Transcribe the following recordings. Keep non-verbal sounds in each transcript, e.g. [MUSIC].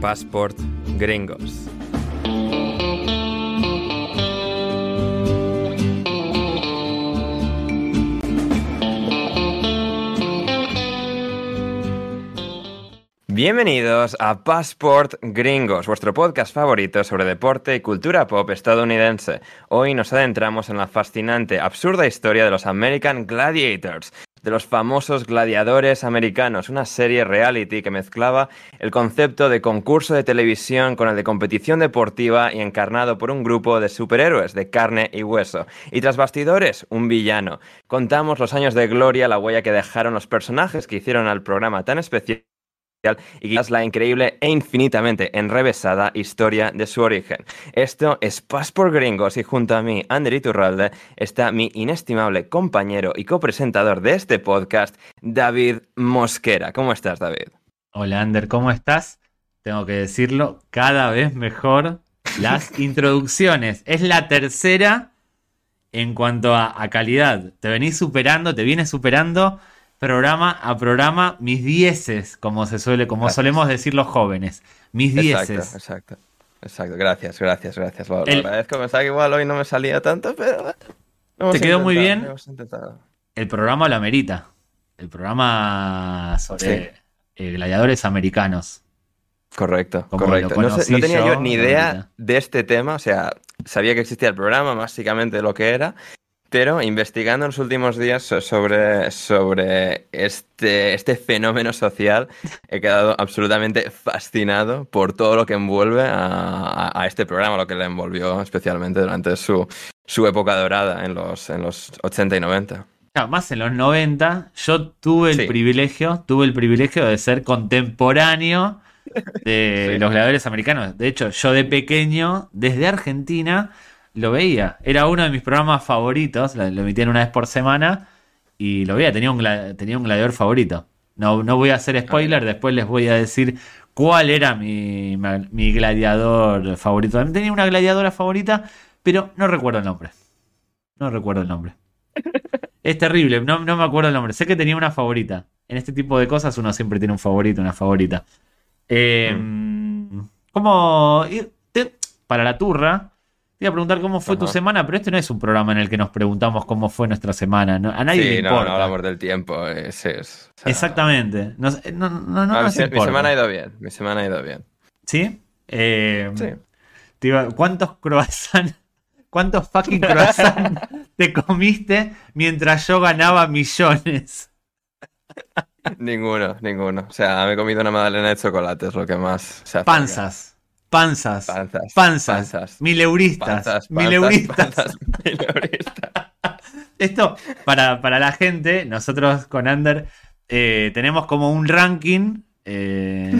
Passport Gringos. Bienvenidos a Passport Gringos, vuestro podcast favorito sobre deporte y cultura pop estadounidense. Hoy nos adentramos en la fascinante, absurda historia de los American Gladiators, de los famosos gladiadores americanos, una serie reality que mezclaba el concepto de concurso de televisión con el de competición deportiva y encarnado por un grupo de superhéroes de carne y hueso. Y tras bastidores, un villano. Contamos los años de gloria, la huella que dejaron los personajes que hicieron al programa tan especial y quizás la increíble e infinitamente enrevesada historia de su origen. Esto es Paz por Gringos y junto a mí, Ander Iturralde, está mi inestimable compañero y copresentador de este podcast, David Mosquera. ¿Cómo estás, David? Hola, Ander, ¿cómo estás? Tengo que decirlo, cada vez mejor las [LAUGHS] introducciones. Es la tercera en cuanto a, a calidad. Te venís superando, te vienes superando programa a programa mis dieces, como se suele, como solemos decir los jóvenes. Mis dieces. Exacto, exacto. Exacto, gracias, gracias, gracias. Lo, lo agradezco, pensaba que igual hoy no me salía tanto, pero... Te quedó muy bien. El programa lo amerita. El programa sobre eh, gladiadores americanos. Correcto, correcto. No, sé- no tenía yo ni idea de este tema, o sea, sabía que existía el programa, básicamente lo que era, pero investigando en los últimos días so- sobre, sobre este, este fenómeno social, he quedado absolutamente fascinado por todo lo que envuelve a, a- a este programa, lo que le envolvió especialmente durante su, su época dorada en los, en los 80 y 90. Claro, más en los 90, yo tuve el Sí. privilegio, tuve el privilegio de ser contemporáneo de [LAUGHS] Sí. los gladiadores americanos. De hecho, yo de pequeño, desde Argentina, lo veía. Era uno de mis programas favoritos, lo, emitían una vez por semana y lo veía, tenía un, tenía un gladiador favorito. No, no voy a hacer spoiler, después les voy a decir cuál era mi, mi gladiador favorito. También tenía una gladiadora favorita, pero no recuerdo el nombre. No recuerdo el nombre. [LAUGHS] Es terrible, no, no me acuerdo el nombre. Sé que tenía una favorita. En este tipo de cosas uno siempre tiene un favorito, una favorita. Eh, te- para la turra, te iba a preguntar cómo fue tu semana, pero este no es un programa en el que nos preguntamos cómo fue nuestra semana. ¿no? A nadie le Sí, no, importa. no hablamos del tiempo. es- es- o sea, Exactamente. No, no, no mi, se- semana ha ido bien, mi semana ha ido bien. ¿Sí? Eh, Sí. te iba- ¿Cuántos croissants, cuántos fucking croissants [LAUGHS] te comiste mientras yo ganaba millones? Ninguno, ninguno. O sea, me he comido una magdalena de chocolate, es lo que más se acerca. Panzas. Panzas. Panzas. Panzas. Panzas. Mileuristas. Panzas, mileuristas. panzas, [LAUGHS] mileuristas. Esto, para, para la gente, nosotros con Ander eh, tenemos como un ranking. eh,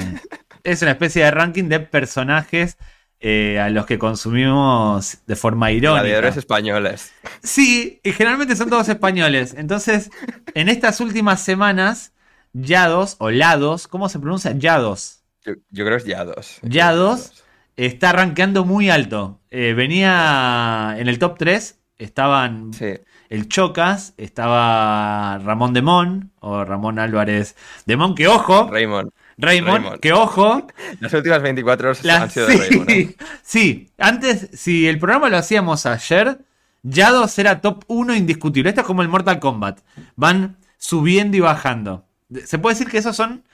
es una especie de ranking de personajes eh, a los que consumimos de forma irónica. Gladiadores españoles. Sí, y generalmente son todos españoles. Entonces, en estas últimas semanas, Yados o Lados, ¿cómo se pronuncia? Yados. Yo, yo creo que es Yados. Yados. Está rankeando muy alto. Eh, venía en el top 3. Estaban Sí. el Chocas, estaba Ramón Demón o Ramón Álvarez Demón, que ojo, Raymond. Raymond, Raymond. que ojo, [LAUGHS] Las últimas 24 horas han sido de sí, Raymond. ¿eh? [LAUGHS] sí, antes, si el programa lo hacíamos ayer, Yados era top 1 indiscutible. Esto es como el Mortal Kombat. Van subiendo y bajando. Se puede decir que esos son,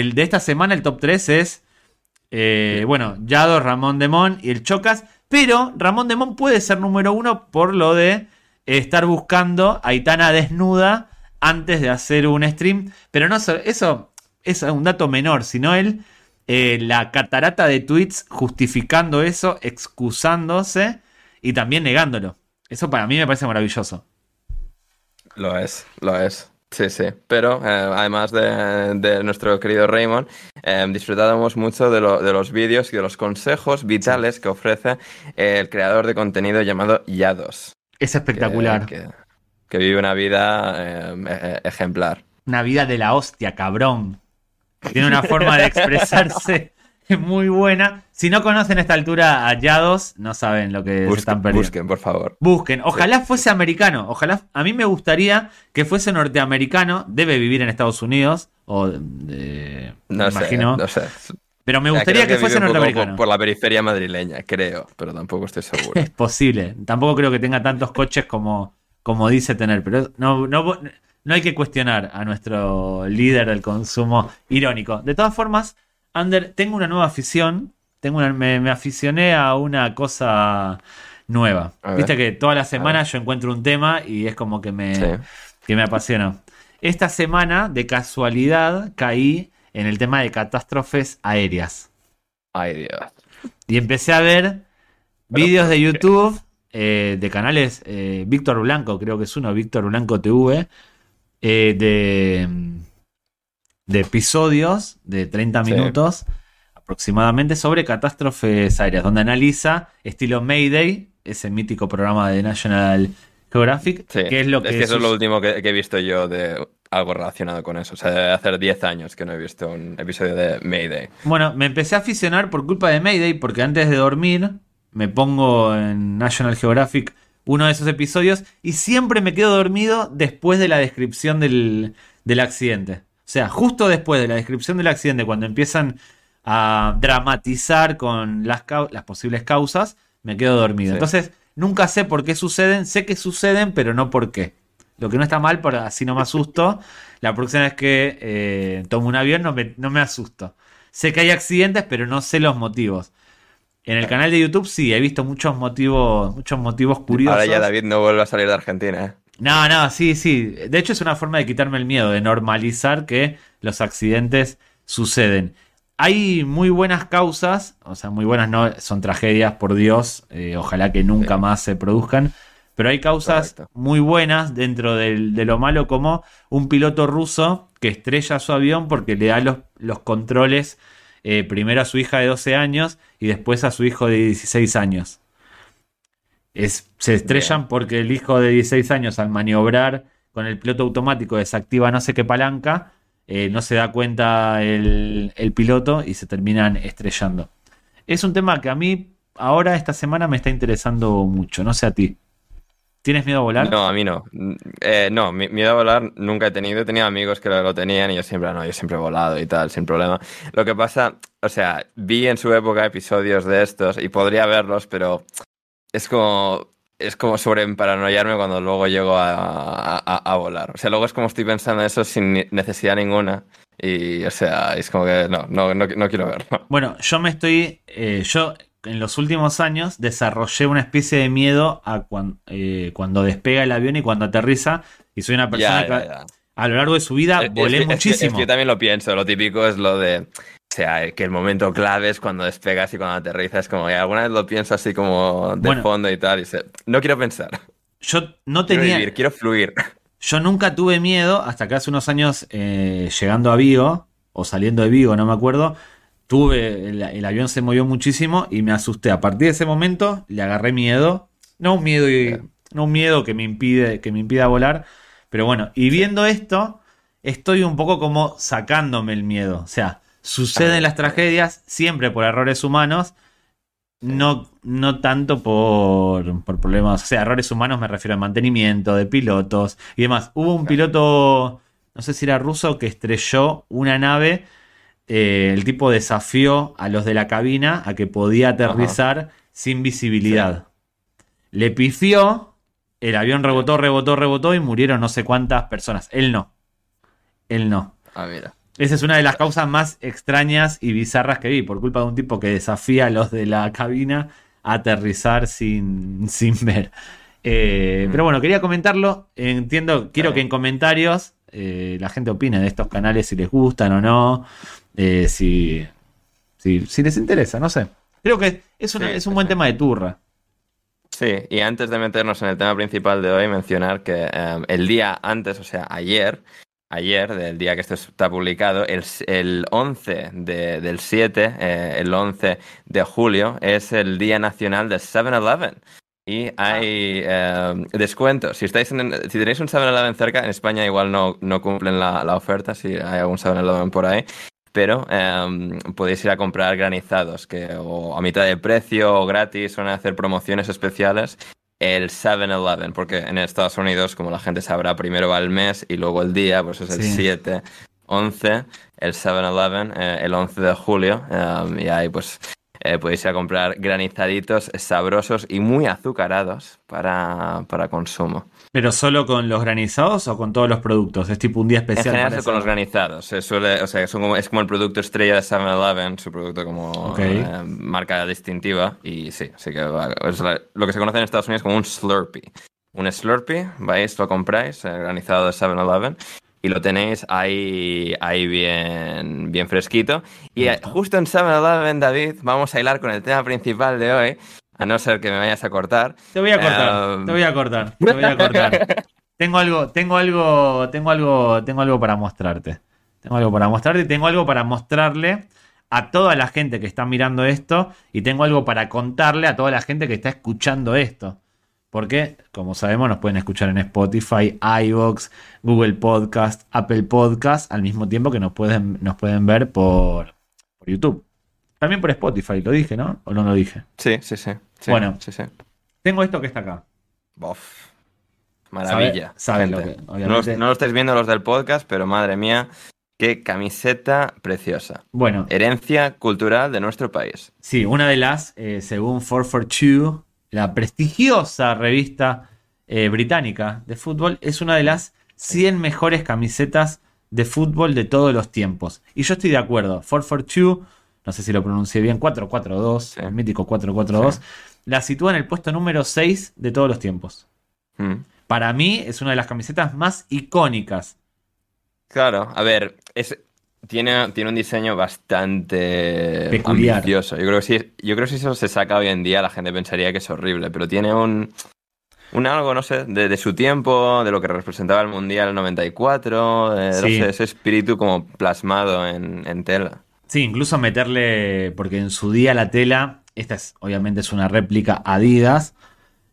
el de esta semana, el top 3 es, eh, bueno, Yados, Ramón Demón y el Chocas. Pero Ramón Demón puede ser número uno por lo de estar buscando a Itana desnuda antes de hacer un stream. Pero no, so- eso es un dato menor, sino él eh, la catarata de tweets justificando eso, excusándose y también negándolo. Eso para mí me parece maravilloso. Lo es, lo es. Sí, sí. Pero eh, además de, de nuestro querido Raymond, eh, disfrutábamos mucho de, lo- de los vídeos y de los consejos vitales que ofrece el creador de contenido llamado Yados. Es espectacular. Que, que vive una vida eh, eh, ejemplar. Una vida de la hostia, cabrón. Tiene una forma de expresarse [LAUGHS] [LAUGHS] muy buena. Si no conocen a esta altura a Yados, no saben lo que se están perdiendo. busquen, por favor. Busquen. Ojalá fuese americano. Ojalá. A mí me gustaría que fuese norteamericano. Debe vivir en Estados Unidos. O. No me sé, imagino. no sé. Pero me Ya, gustaría creo que, fuese norteamericano. Por, por la periferia madrileña, creo, pero tampoco estoy seguro. Es posible. Tampoco creo que tenga tantos coches como, como dice tener, pero no, no, no hay que cuestionar a nuestro líder del consumo irónico. De todas formas, Ander, tengo una nueva afición. Tengo una- me, me aficioné a una cosa nueva. Viste que todas las semanas yo encuentro un tema y es como que me, Sí. que me apasionó. Esta semana, de casualidad, caí en el tema de catástrofes aéreas. Ay, Dios. Y empecé a ver vídeos de. YouTube eh, de canales eh, Víctor Blanco, creo que es uno, Víctor Blanco TV, eh, de, de episodios de 30 Sí. minutos aproximadamente sobre catástrofes aéreas, donde analiza estilo Mayday, ese mítico programa de National Geographic, Sí, que es lo que, eso es lo último que, que he visto yo de algo relacionado con eso. O sea, debe hacer 10 años que no he visto un episodio de Mayday. Bueno, me empecé a aficionar por culpa de Mayday, porque antes de dormir me pongo en National Geographic uno de esos episodios y siempre me quedo dormido después de la descripción del, del accidente. O sea, justo después de la descripción del accidente, cuando empiezan a dramatizar con las, las posibles causas, me quedo dormido. Sí. Entonces, nunca sé por qué suceden, sé que suceden, pero no por qué. Lo que no está mal, por así no me asusto. La próxima vez que eh, tomo un avión no me, no me asusto. Sé que hay accidentes, pero no sé los motivos. En el canal de YouTube sí, he visto muchos motivos, muchos motivos curiosos. Ahora ya David no vuelve a salir de Argentina. No, no, sí, sí. De hecho es una forma de quitarme el miedo, de normalizar que los accidentes suceden. Hay muy buenas causas, o sea, muy buenas no, son tragedias, por Dios, eh, ojalá que nunca Sí. más se produzcan, pero hay causas Correcto. muy buenas dentro del- de lo malo como un piloto ruso que estrella su avión porque le da los, los controles eh, primero a su hija de 12 años y después a su hijo de 16 años. Es, se estrellan porque el hijo de 16 años al maniobrar con el piloto automático desactiva no sé qué palanca, eh, no se da cuenta el, el piloto y se terminan estrellando. Es un tema que a mí ahora esta semana me está interesando mucho, no sé a ti. ¿Tienes miedo a volar? No, a mí no. Eh, no, mi- miedo a volar nunca he tenido. He tenido amigos que lo, lo tenían y yo siempre, no, yo siempre he volado y tal, sin problema. Lo que pasa, o sea, vi en su época episodios de estos y podría verlos, pero es como, es como sobre paranoiarme cuando luego llego a, a- a- volar. O sea, luego es como estoy pensando eso sin necesidad ninguna. Y, o sea, es como que no, no, no, no quiero verlo. Bueno, yo me estoy. eh, yo en los últimos años desarrollé una especie de miedo a cuan- eh, cuando despega el avión y cuando aterriza. Y soy una persona Ya, ya, que a lo largo de su vida es volé que- es que- muchísimo. Es que, yo también lo pienso. Lo típico es lo de. O sea, que el momento clave es cuando despegas y cuando aterrizas. Como y alguna vez lo pienso así como de Bueno. fondo y tal. Y se- no quiero pensar. Yo no Quiero tenía. vivir, quiero fluir. Yo nunca tuve miedo hasta que hace unos años eh, llegando a Vigo o saliendo de Vigo, no me acuerdo. Tuve, el, el avión se movió muchísimo y me asusté. A partir de ese momento le agarré miedo. No un miedo, y- no un miedo que me impide, que me impida volar. Pero bueno, y viendo esto, estoy un poco como sacándome el miedo. O sea, suceden las tragedias siempre por errores humanos. No, no tanto por, por problemas, o sea, errores humanos me refiero al mantenimiento de pilotos y demás. Hubo un piloto, no sé si era ruso, que estrelló una nave. eh, el tipo desafió a los de la cabina a que podía aterrizar sin visibilidad. Le pifió, el avión rebotó, rebotó, rebotó y murieron no sé cuántas personas. Él no. Él no. Ah, mira. Esa es una de las causas más extrañas y bizarras que vi, por culpa de un tipo que desafía a los de la cabina a aterrizar sin, [LAUGHS] sin ver. Eh, Pero bueno, quería comentarlo. Entiendo, quiero que en comentarios eh, la gente opine de estos canales si les gustan o no. eh, si, si, si les interesa, no sé. Creo que es, una- Sí, es un buen sí. tema de turra. Sí, y antes de meternos en el tema principal de hoy, mencionar que el día antes, o sea, ayer, ayer, del día que esto está publicado, el, el 11 de- del 7, eh, el 11 de julio, es el Día Nacional del 7-Eleven. Y hay eh, descuentos. Si, estáis en- si tenéis un 7-Eleven cerca, en España igual no, no cumplen la, la oferta, si hay algún 7-Eleven por ahí. Pero eh, podéis ir a comprar granizados, que o a mitad de precio o gratis, van a hacer promociones especiales el 7-Eleven, porque en Estados Unidos, como la gente sabrá, primero va el mes y luego el día, pues es el Sí. 7, 11, el 7-Eleven, eh, el 11 de julio. um, y ahí pues eh, podéis ir a comprar granizaditos sabrosos y muy azucarados para, para consumo. ¿Pero solo con los granizados o con todos los productos? Es tipo un día En especial. general para con los granizados. Se suele, o sea, son como- es como el producto estrella de 7-Eleven, su producto como Ok. eh, marca distintiva. Y sí, así que es la- lo que se conoce en Estados Unidos como un Slurpee. Un Slurpee, vais, lo compráis, el granizado de 7-Eleven, y lo tenéis ahí, ahí bien, bien fresquito. Y eh, justo en 7-Eleven, David, vamos a hilar con el tema principal de hoy, a no ser que me vayas a cortar. Te voy a cortar, Um, te voy a cortar, te voy a cortar. tengo algo, tengo algo, tengo algo, tengo algo para mostrarte. Tengo algo para mostrarte y tengo algo para mostrarle a toda la gente que está mirando esto y tengo algo para contarle a toda la gente que está escuchando esto. Porque, como sabemos, nos pueden escuchar en Spotify, iVoox, Google Podcast, Apple Podcast, al mismo tiempo que nos pueden, nos pueden ver por, por YouTube. También por Spotify, lo dije, ¿no? ¿O no lo dije? Sí, sí, sí. Sí, Bueno. sí, sí. Tengo esto que está acá. Bof. Maravilla. Sabe- sabe lo que- no, lo- no lo estáis viendo los del podcast, pero madre mía, qué camiseta preciosa. Bueno, Herencia cultural de nuestro país. Sí, una de las, eh, según 442, la prestigiosa revista eh, británica de fútbol, es una de las 100 mejores camisetas de fútbol de todos los tiempos. Y yo estoy de acuerdo. 442, no sé si lo pronuncié bien, 442, Sí. el mítico 442, la sitúa en el puesto número 6 de todos los tiempos. Mm. Para mí es una de las camisetas más icónicas. Claro, a ver, es, tiene, tiene un diseño bastante Peculiar. ambicioso. Yo creo, que si, yo creo que si eso se saca hoy en día, la gente pensaría que es horrible, pero tiene un, un algo, no sé, de, de su tiempo, de lo que representaba el Mundial del 94, eh, no Sí. sé, ese espíritu como plasmado en, en tela. Sí, incluso meterle, porque en su día la tela, esta es obviamente es una réplica Adidas,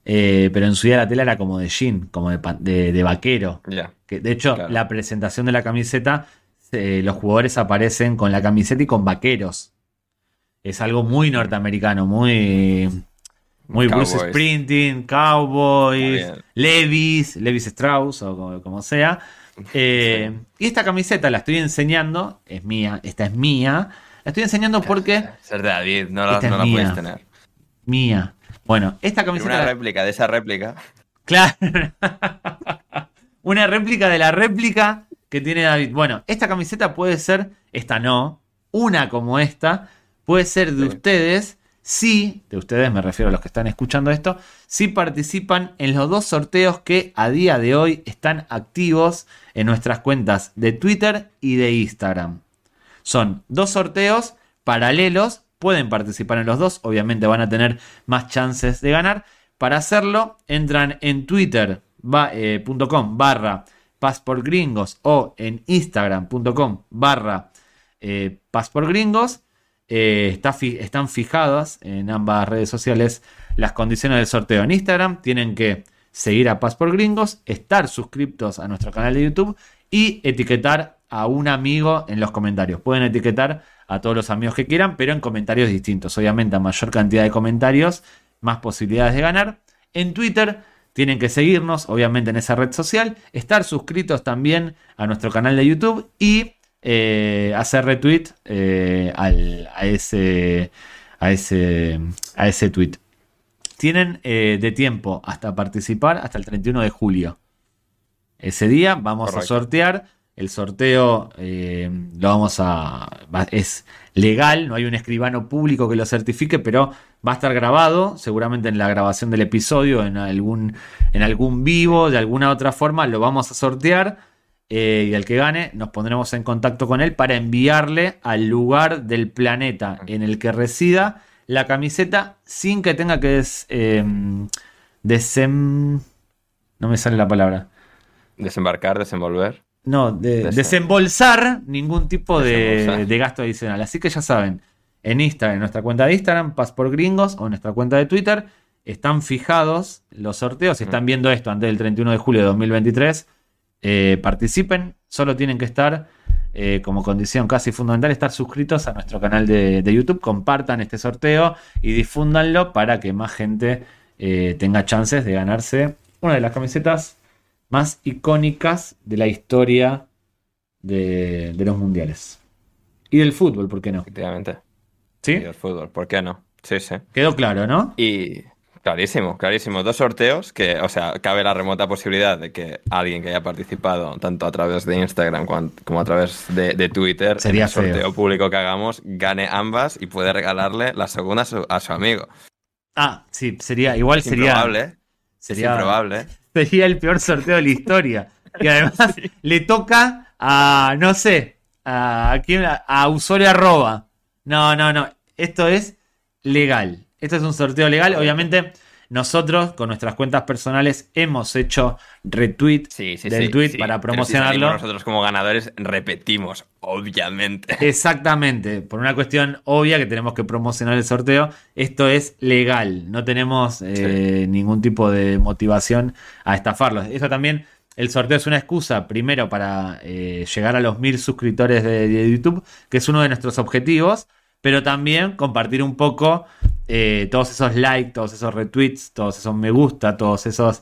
eh, pero en su día la tela era como de jean, como de, pa- de- de vaquero. Que, de hecho, Claro. la presentación de la camiseta, eh, los jugadores aparecen con la camiseta y con vaqueros. Es algo muy norteamericano, muy, muy Bruce Cowboys. Sprinting, Cowboys. Levis, Levis Strauss o como, como sea. [LAUGHS] Eh, Y esta camiseta la estoy enseñando, es mía, esta es mía. La estoy enseñando porque Ser de David, no la, no la mía. puedes tener. mía. Bueno, esta Pero camiseta. una réplica de esa réplica. Claro. [LAUGHS] Una réplica de la réplica que tiene David. Bueno, esta camiseta puede ser, esta no, una como esta, puede ser de Sí. ustedes, si, de ustedes me refiero a los que están escuchando esto, si participan en los dos sorteos que a día de hoy están activos en nuestras cuentas de Twitter y de Instagram. Son dos sorteos paralelos, pueden participar en los dos, obviamente van a tener más chances de ganar. Para hacerlo, entran en twitter.com barra pasportgringos o en instagram.com barra eh. Eh, están fijadas en ambas redes sociales las condiciones del sorteo. En Instagram tienen que seguir a Passport Gringos, estar suscriptos a nuestro canal de YouTube y etiquetar a un amigo en los comentarios. Pueden etiquetar a todos los amigos que quieran, pero en comentarios distintos. Obviamente, a mayor cantidad de comentarios, más posibilidades de ganar. En Twitter tienen que seguirnos, obviamente, en esa red social, estar suscritos también a nuestro canal de YouTube y eh, hacer retweet eh, al- a, ese, a, ese, a ese tweet. Tienen eh, de tiempo hasta participar hasta el 31 de julio. Ese día vamos a sortear. El sorteo eh, lo vamos a. es legal, no hay un escribano público que lo certifique, pero va a estar grabado, seguramente en la grabación del episodio, en algún, en algún vivo, de alguna otra forma, lo vamos a sortear. eh, y al que gane, nos pondremos en contacto con él para enviarle al lugar del planeta en el que resida la camiseta sin que tenga que des, eh, desem- No me sale la palabra. Desembarcar, desenvolver. No, de- Desen- desembolsar ningún tipo de, Desembolsar. de gasto adicional. Así que ya saben, en Instagram, en nuestra cuenta de Instagram, Passport Gringos, o en nuestra cuenta de Twitter, están fijados los sorteos. Si están viendo esto antes del 31 de julio de 2023, eh, participen. Solo tienen que estar, eh, como condición casi fundamental, estar suscritos a nuestro canal de, de YouTube. Compartan este sorteo y difúndanlo para que más gente eh, tenga chances de ganarse una de las camisetas más icónicas de la historia de, de los mundiales. Y del fútbol, ¿por qué no? Efectivamente. ¿Sí? Y del fútbol, ¿por qué no? Sí, sí. Quedó claro, ¿no? Y clarísimo, clarísimo. Dos sorteos que, o sea, cabe la remota posibilidad de que alguien que haya participado tanto a través de Instagram como a través de, de Twitter Sería en el sorteo feo. público que hagamos gane ambas y puede regalarle la segunda a su, a su amigo. Ah, sí, sería, igual Es sería, improbable, improbable. Sería el peor sorteo de la historia. Y además [LAUGHS] le toca a, no sé, a, ¿a quién? A, a usuario arroba. No, no, no. Esto es legal. Esto es un sorteo legal. Obviamente, nosotros con nuestras cuentas personales hemos hecho retweet Sí, sí, del sí, tweet para si promocionarlo. nosotros como ganadores repetimos, obviamente. [LAUGHS] Exactamente, por una cuestión obvia que tenemos que promocionar el sorteo, esto es legal, no tenemos eh, ningún tipo de motivación a estafarlos. Eso también, el sorteo es una excusa, primero para eh, llegar a los mil suscriptores de, de YouTube, que es uno de nuestros objetivos, pero también compartir un poco eh, todos esos likes, todos esos retweets, todos esos me gusta, todos esos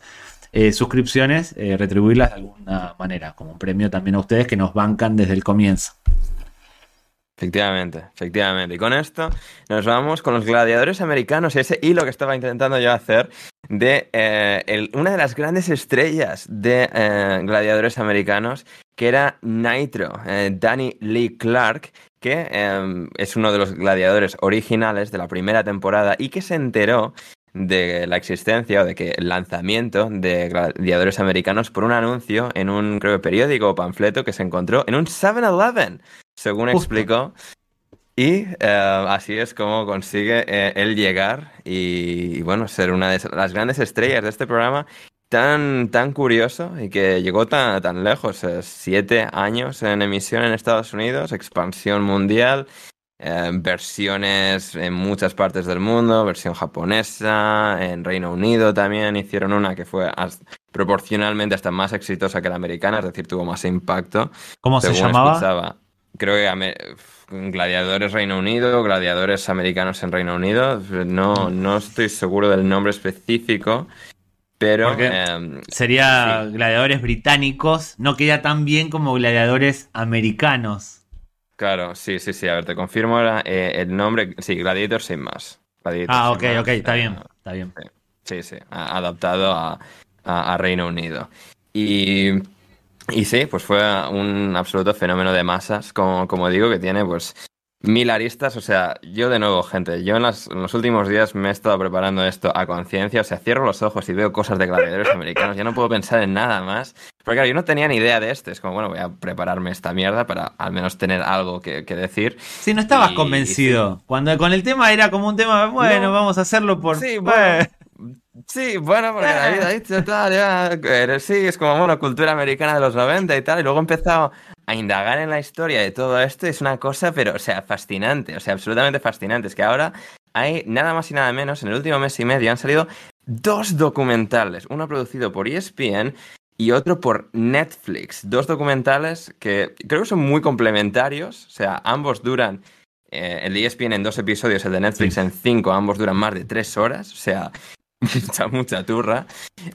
eh, suscripciones, eh, retribuirlas de alguna manera, como un premio también a ustedes que nos bancan desde el comienzo. Efectivamente, efectivamente. Y con esto nos vamos con los gladiadores americanos y ese hilo que estaba intentando yo hacer de eh, una de las grandes estrellas de gladiadores americanos, que era Nitro, eh, Danny Lee Clark, que eh, es uno de los gladiadores originales de la primera temporada y que se enteró de la existencia o de que el lanzamiento de gladiadores americanos por un anuncio en un creo periódico o panfleto que se encontró en un 7-Eleven, según Justo. explicó. Y eh, así es como consigue eh, él llegar y, y, bueno, ser una de las grandes estrellas de este programa tan, tan curioso y que llegó tan, tan lejos. eh, siete años en emisión en Estados Unidos, expansión mundial, eh, versiones en muchas partes del mundo, versión japonesa, en Reino Unido también hicieron una que fue proporcionalmente hasta más exitosa que la americana, es decir, tuvo más impacto. ¿Cómo se llamaba? escuchaba. Creo que Gladiadores Reino Unido, Gladiadores Americanos en Reino Unido. No, no estoy seguro del nombre específico, pero em, Sería Sí. gladiadores británicos, no queda tan bien como gladiadores americanos. claro, sí, sí, sí. A ver, te confirmo ahora, eh, el nombre. Sí, Gladiator sin más. Gladiator Ah, ok, más, ok, está eh, bien, está bien. Sí, sí, adaptado a, a- a Reino Unido. Y, y sí, pues fue un absoluto fenómeno de masas, como, como digo, que tiene pues mil aristas. O sea, yo de nuevo, gente, yo en, las- en los últimos días me he estado preparando esto a conciencia. O sea, cierro los ojos y veo cosas de gladiadores americanos. Ya no puedo pensar en nada más. Porque claro, yo no tenía ni idea de este. Es como, bueno, voy a prepararme esta mierda para al menos tener algo que, que decir. Sí, no estabas Y- convencido. Cuando con el tema era como un tema, bueno, No. vamos a hacerlo por. Sí, bueno. Sí, bueno, porque David ha dicho tal, ya, eh, sí, es como, bueno, cultura americana de los 90 y tal, y luego he empezado a indagar en la historia de todo esto, y es una cosa, pero, o sea, fascinante, o sea, absolutamente fascinante, es que ahora hay nada más y nada menos, en el último mes y medio han salido dos documentales, uno producido por ESPN y otro por Netflix, dos documentales que creo que son muy complementarios, o sea, ambos duran eh, el de ESPN en dos episodios, el de Netflix Sí. en cinco, ambos duran más de tres horas, o sea, [LAUGHS] mucha, mucha turra.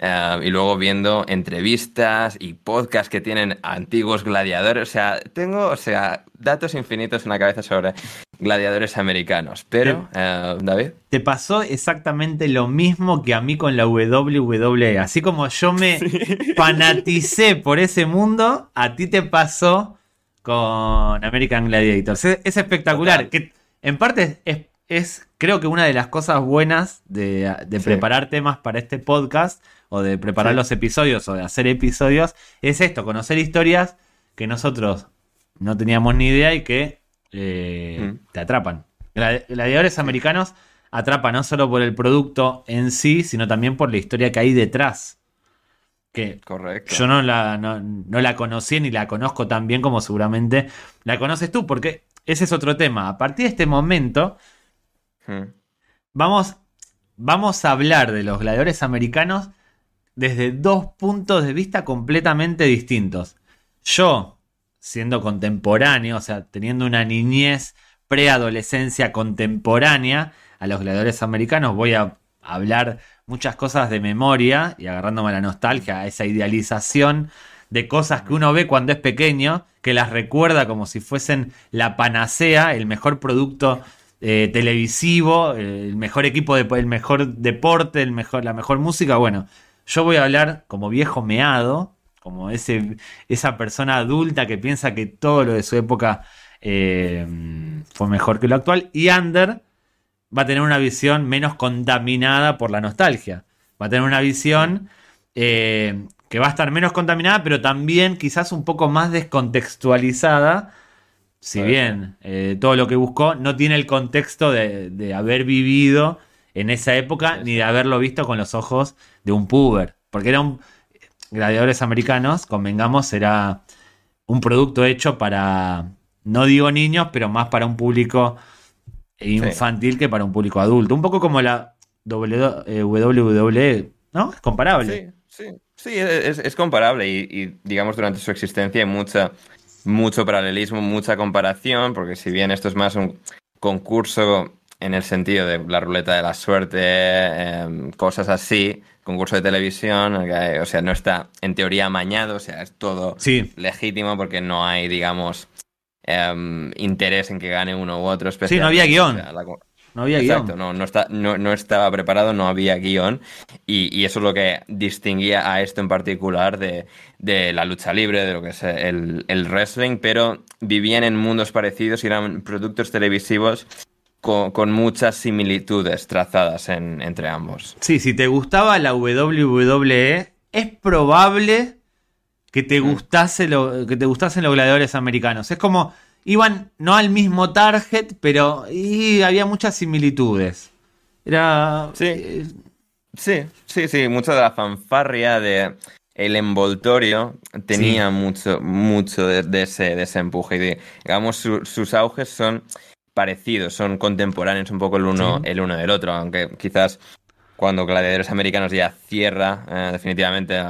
Eh, y luego viendo entrevistas y podcasts que tienen antiguos gladiadores, o sea, tengo, o sea, datos infinitos en la cabeza sobre gladiadores americanos. Pero, eh, David, Te pasó exactamente lo mismo que a mí con la WWE. Así como yo me [LAUGHS] fanaticé por ese mundo, a ti te pasó con American Gladiators. Es, es espectacular. Total. Que en parte es, es, creo que una de las cosas buenas de, de Sí. preparar temas para este podcast o de preparar Sí. los episodios o de hacer episodios es esto, conocer historias que nosotros no teníamos ni idea y que eh, Mm. te atrapan. Gladi- Gladiadores americanos atrapa no solo por el producto en sí, sino también por la historia que hay detrás. Que correcto. yo no la, no, no la conocí ni la conozco tan bien como seguramente la conoces tú, porque ese es otro tema. A partir de este momento, Mm. vamos, vamos a hablar de los gladiadores americanos desde dos puntos de vista completamente distintos. Yo, siendo contemporáneo, o sea, teniendo una niñez, preadolescencia contemporánea a los gladiadores americanos, voy a hablar muchas cosas de memoria y agarrándome a la nostalgia, a esa idealización de cosas que uno ve cuando es pequeño que las recuerda como si fuesen la panacea, el mejor producto eh, televisivo, el mejor equipo, de, el mejor deporte, el mejor, la mejor música. Bueno, yo voy a hablar como viejo meado, como ese, esa persona adulta que piensa que todo lo de su época eh, fue mejor que lo actual. Y Ander va a tener una visión menos contaminada por la nostalgia. Va a tener una visión eh, que va a estar menos contaminada, pero también quizás un poco más descontextualizada. Si bien eh, todo lo que buscó no tiene el contexto de, haber vivido en esa época ni de haberlo visto con los ojos de un puber. Porque era un. Gladiadores americanos, convengamos, era un producto hecho para. No digo niños, pero más para un público infantil que para un público adulto. Un poco como la WWE, eh, ¿no? Es comparable. Sí, sí, sí es, comparable y, digamos durante su existencia hay mucha, mucho paralelismo, mucha comparación, porque si bien esto es más un concurso en el sentido de la ruleta de la suerte, em, cosas así, concurso de televisión, o sea, no está en teoría amañado, o sea, es todo legítimo porque no hay, digamos, Em, interés en que gane uno u otro. Sí, no había guion. No había Exacto, No, no, está, no, estaba preparado, no había guion. Y, eso es lo que distinguía a esto en particular de, la lucha libre, de lo que es el, wrestling, pero vivían en mundos parecidos y eran productos televisivos con, muchas similitudes trazadas entre ambos. Sí, si te gustaba la WWE, es probable que te gustase lo, que te gustasen los gladiadores americanos. Es como iban no al mismo target, pero y había muchas similitudes. Era sí, eh, sí, sí, sí, mucha de la fanfarria de el envoltorio tenía mucho, mucho de, ese, de ese empuje. Y digamos, sus auges son parecidos, son contemporáneos un poco el uno, el uno del otro, aunque quizás cuando Gladiadores Americanos ya cierra eh, definitivamente,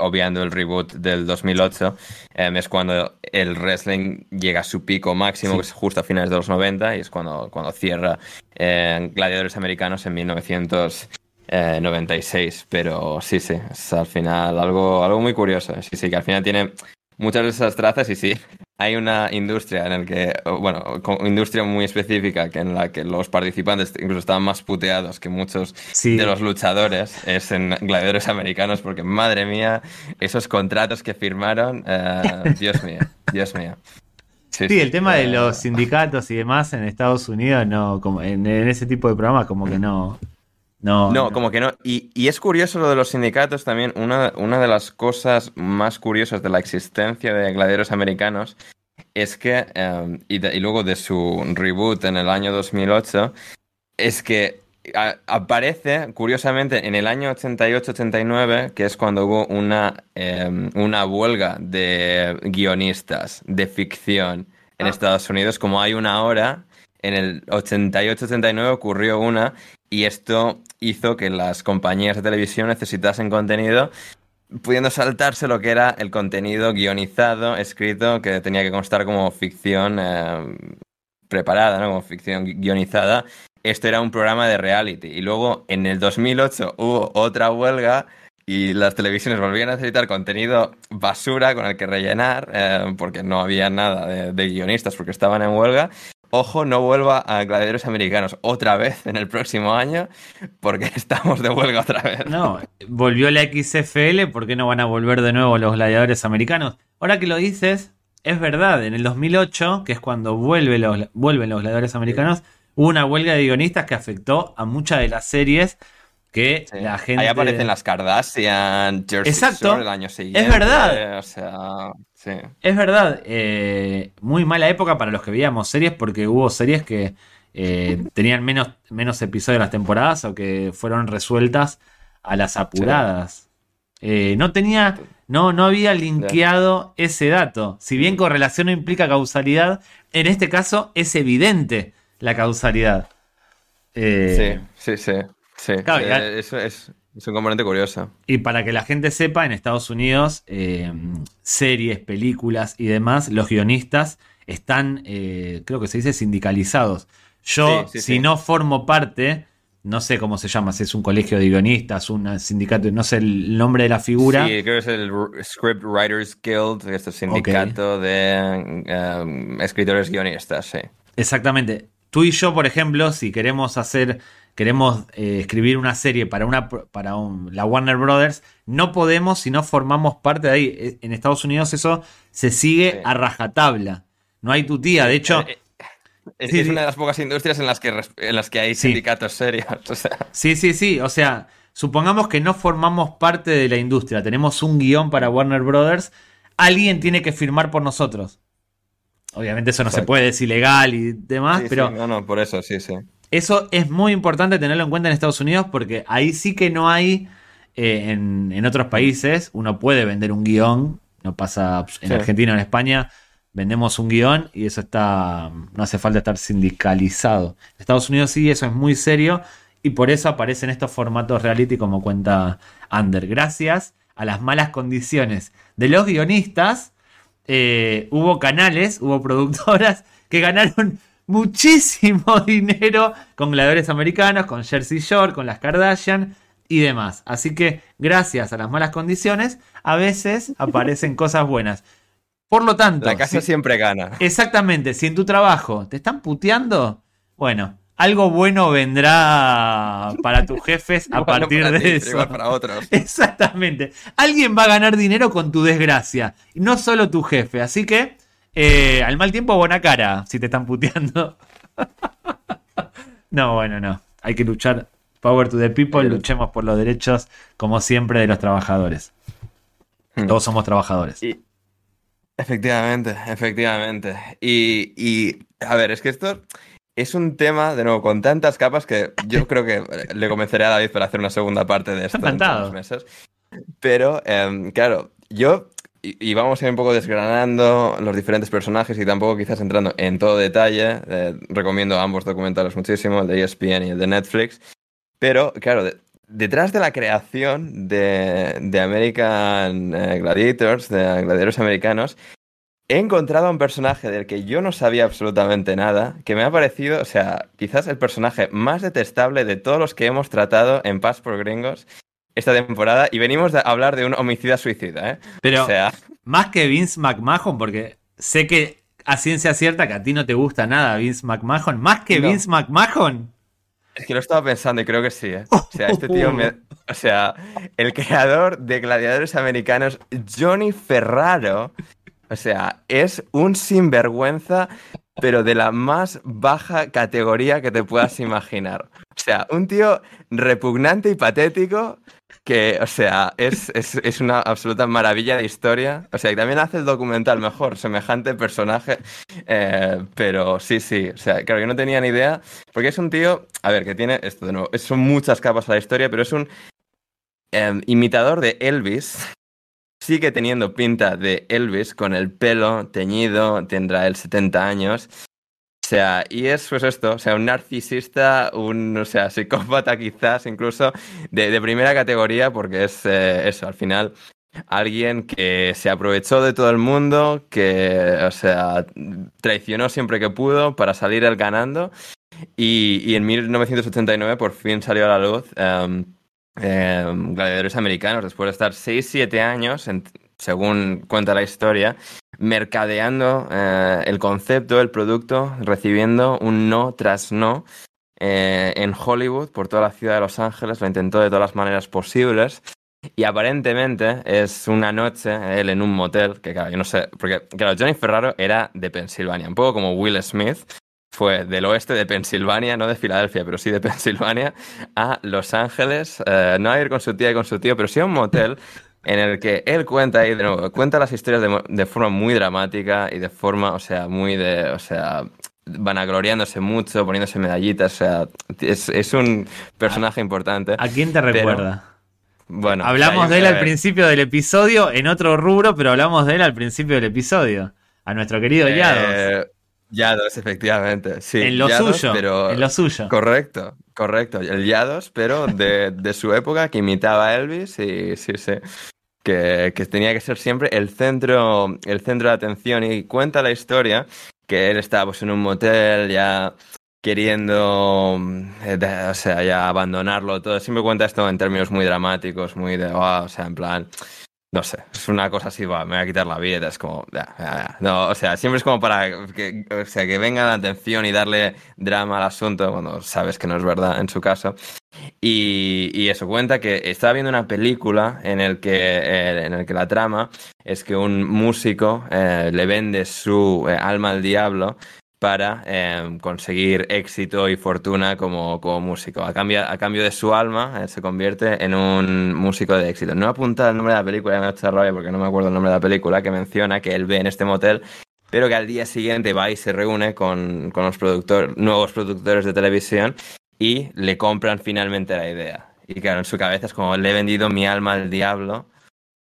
obviando el reboot del 2008, em, es cuando el wrestling llega a su pico máximo, que es justo a finales de los 90, y es cuando, cuando cierra eh, Gladiadores Americanos en 1996. Pero sí, sí, es al final algo, algo muy curioso. Sí, sí, que al final tiene muchas de esas trazas y sí, hay una industria en la que, bueno, industria muy específica que en la que los participantes incluso estaban más puteados que muchos de los luchadores, es en gladiadores americanos, porque madre mía, esos contratos que firmaron, eh, [LAUGHS] Dios mío, Dios mío. Sí, el tema de los sindicatos y demás en Estados Unidos, no, como en, en ese tipo de programas, como que no, no, no, como que no. Y, es curioso lo de los sindicatos también. Una, una de las cosas más curiosas de la existencia de gladiadores americanos es que, em, y, luego de su reboot en el año 2008, es que aparece, curiosamente, en el año 88-89, que es cuando hubo una, em, una huelga de guionistas de ficción en ah. Estados Unidos, como hay una ahora. En el 88-89 ocurrió una y esto hizo que las compañías de televisión necesitasen contenido pudiendo saltarse lo que era el contenido guionizado, escrito, que tenía que constar como ficción eh, preparada, ¿no? como ficción guionizada. Esto era un programa de reality. Y luego en el 2008 hubo otra huelga y las televisiones volvían a necesitar contenido basura con el que rellenar, eh, porque no había nada de, guionistas porque estaban en huelga ojo, no vuelva a gladiadores americanos otra vez en el próximo año, porque [LAUGHS] estamos de huelga otra vez. No, volvió la XFL, ¿por qué no van a volver de nuevo los gladiadores americanos? Ahora que lo dices, es verdad, en el 2008, que es cuando vuelve los, vuelven los gladiadores americanos, hubo una huelga de guionistas que afectó a muchas de las series que la gente... Ahí aparecen las Kardashian, Jersey Exacto. el año siguiente. Es verdad. O sea... Es verdad, eh, muy mala época para los que veíamos series porque hubo series que eh, tenían menos, menos episodios de las temporadas o que fueron resueltas a las apuradas. Eh, no tenía, no, no había linkeado ese dato. Si bien correlación no implica causalidad, en este caso es evidente la causalidad. sí, sí, sí. sí. eso es, es un componente curioso. Y para que la gente sepa, en Estados Unidos, eh, series, películas y demás, los guionistas están, eh, creo que se dice, sindicalizados. Yo, si no formo parte no sé cómo se llama, si es un colegio de guionistas, un sindicato, no sé el nombre de la figura. Sí, creo que es el Script Writers Guild, este sindicato de em, escritores guionistas, sí. Exactamente. Tú y yo, por ejemplo, si queremos hacer, queremos eh, escribir una serie para una para la Warner Brothers, no podemos si no formamos parte de ahí. E, en Estados Unidos eso se sigue a rajatabla. No hay tu tía, de hecho. Eh, es, una de las pocas industrias en las que, en las que hay sindicatos serios. [LAUGHS] Sí, sí, sí. O sea, supongamos que no formamos parte de la industria, tenemos un guion para Warner Brothers, alguien tiene que firmar por nosotros. Obviamente eso no se puede, es ilegal y demás, pero... no, no, por eso, sí, sí. Eso es muy importante tenerlo en cuenta en Estados Unidos porque ahí sí que no hay, eh, en, otros países, uno puede vender un guion, no pasa en Argentina o en España, vendemos un guion y eso está, no hace falta estar sindicalizado. En Estados Unidos sí, eso es muy serio y por eso aparecen estos formatos reality como cuenta Under. Gracias a las malas condiciones de los guionistas, eh, hubo canales, hubo productoras que ganaron muchísimo [LAUGHS] dinero con gladiadores americanos, con Jersey Shore, con las Kardashian y demás. Así que gracias a las malas condiciones, a veces aparecen [LAUGHS] cosas buenas. Por lo tanto. La casa siempre gana. Exactamente. Si en tu trabajo te están puteando, bueno, algo bueno vendrá para tus jefes a [LAUGHS] partir de eso. para otros. Exactamente. Alguien va a ganar dinero con tu desgracia. No solo tu jefe. Así que, eh, al mal tiempo, buena cara si te están puteando. [LAUGHS] no, bueno, no. Hay que luchar. Power to the people. Luchemos por los derechos, como siempre, de los trabajadores. Hmm. Todos somos trabajadores. Efectivamente, efectivamente. Y, a ver, es que esto es un tema, de nuevo, con tantas capas que yo [LAUGHS] creo que le convenceré a David para hacer una segunda parte de esto en unos meses. Pero, em, claro, yo y, vamos a ir un poco desgranando los diferentes personajes y tampoco quizás entrando en todo detalle. Eh, recomiendo ambos documentales muchísimo, el de ESPN y el de Netflix. Pero, claro, detrás de la creación de, American eh, Gladiators, de gladiadores americanos, he encontrado un personaje del que yo no sabía absolutamente nada, que me ha parecido, o sea, quizás el personaje más detestable de todos los que hemos tratado en Paz por Gringos esta temporada, y venimos a hablar de un homicida suicida, ¿eh? Pero, o sea... más que Vince McMahon, porque sé que a ciencia cierta que a ti no te gusta nada Vince McMahon, más que Vince McMahon. Es que lo estaba pensando y creo que sí, ¿eh? O sea, este tío me... O sea, el creador de Gladiadores Americanos, Johnny Ferraro, o sea, es un sinvergüenza, pero de la más baja categoría que te puedas imaginar. O sea, un tío repugnante y patético, que, o sea, es, es, una absoluta maravilla de historia. O sea, y también hace el documental mejor, semejante personaje. Eh, pero sí, sí, o sea, claro, yo no tenía ni idea, porque es un tío, a ver, que tiene, esto de nuevo, son muchas capas a la historia, pero es un em, imitador de Elvis. Sigue teniendo pinta de Elvis con el pelo teñido, tendrá él 70 años. O sea, y es pues esto, o sea, un narcisista, un, o sea, psicópata quizás incluso de, primera categoría, porque es eh, eso, al final, alguien que se aprovechó de todo el mundo, que, o sea, traicionó siempre que pudo para salir él ganando. Y, en 1989 por fin salió a la luz um, Gladiadores Americanos, después de estar 6-7 años, según cuenta la historia, mercadeando eh, el concepto, el producto, recibiendo un no tras no eh, en Hollywood, por toda la ciudad de Los Ángeles, lo intentó de todas las maneras posibles. Y aparentemente es una noche, él en un motel, que claro, yo no sé, porque claro, Johnny Ferraro era de Pensilvania, un poco como Will Smith, fue del oeste de Pensilvania, no de Filadelfia, pero sí de [LAUGHS] Pensilvania, a Los Ángeles, eh, no a ir con su tía y con su tío, pero sí a un motel en el que él cuenta y de nuevo, cuenta las historias de, forma muy dramática y de forma, o sea, muy de, o sea, vanagloriándose mucho, poniéndose medallitas, o sea, es, un personaje importante. ¿A quién te recuerda? bueno, hablamos de él al principio del episodio, en otro rubro, pero hablamos de él al principio del episodio. A nuestro querido eh, Yados. Yados, efectivamente. Sí, en lo suyo. Pero... En lo suyo. Correcto, correcto. El Yados, pero de, de su época, que imitaba a Elvis y sí, sí que, tenía que ser siempre el centro, el centro de atención y cuenta la historia que él estaba pues, en un motel ya queriendo, eh, o sea, ya abandonarlo todo. Siempre cuenta esto en términos muy dramáticos, muy de, o sea, en plan, no sé, es una cosa así, va, me voy a quitar la vida, es como, ya, ya, ya. no, o sea, siempre es como para que, o sea, que venga la atención y darle drama al asunto cuando sabes que no es verdad en su caso. Y, y eso cuenta que estaba viendo una película en el que, eh, en el que la trama es que un músico eh, le vende su eh, alma al diablo para eh, conseguir éxito y fortuna como, como músico. A cambio, a cambio de su alma, eh, se convierte en un músico de éxito. No he apuntado el nombre de la película, me hecho rabia porque no me acuerdo el nombre de la película, que menciona que él ve en este motel, pero que al día siguiente va y se reúne con, con los productores, nuevos productores de televisión y le compran finalmente la idea. Y claro, en su cabeza es como, le he vendido mi alma al diablo.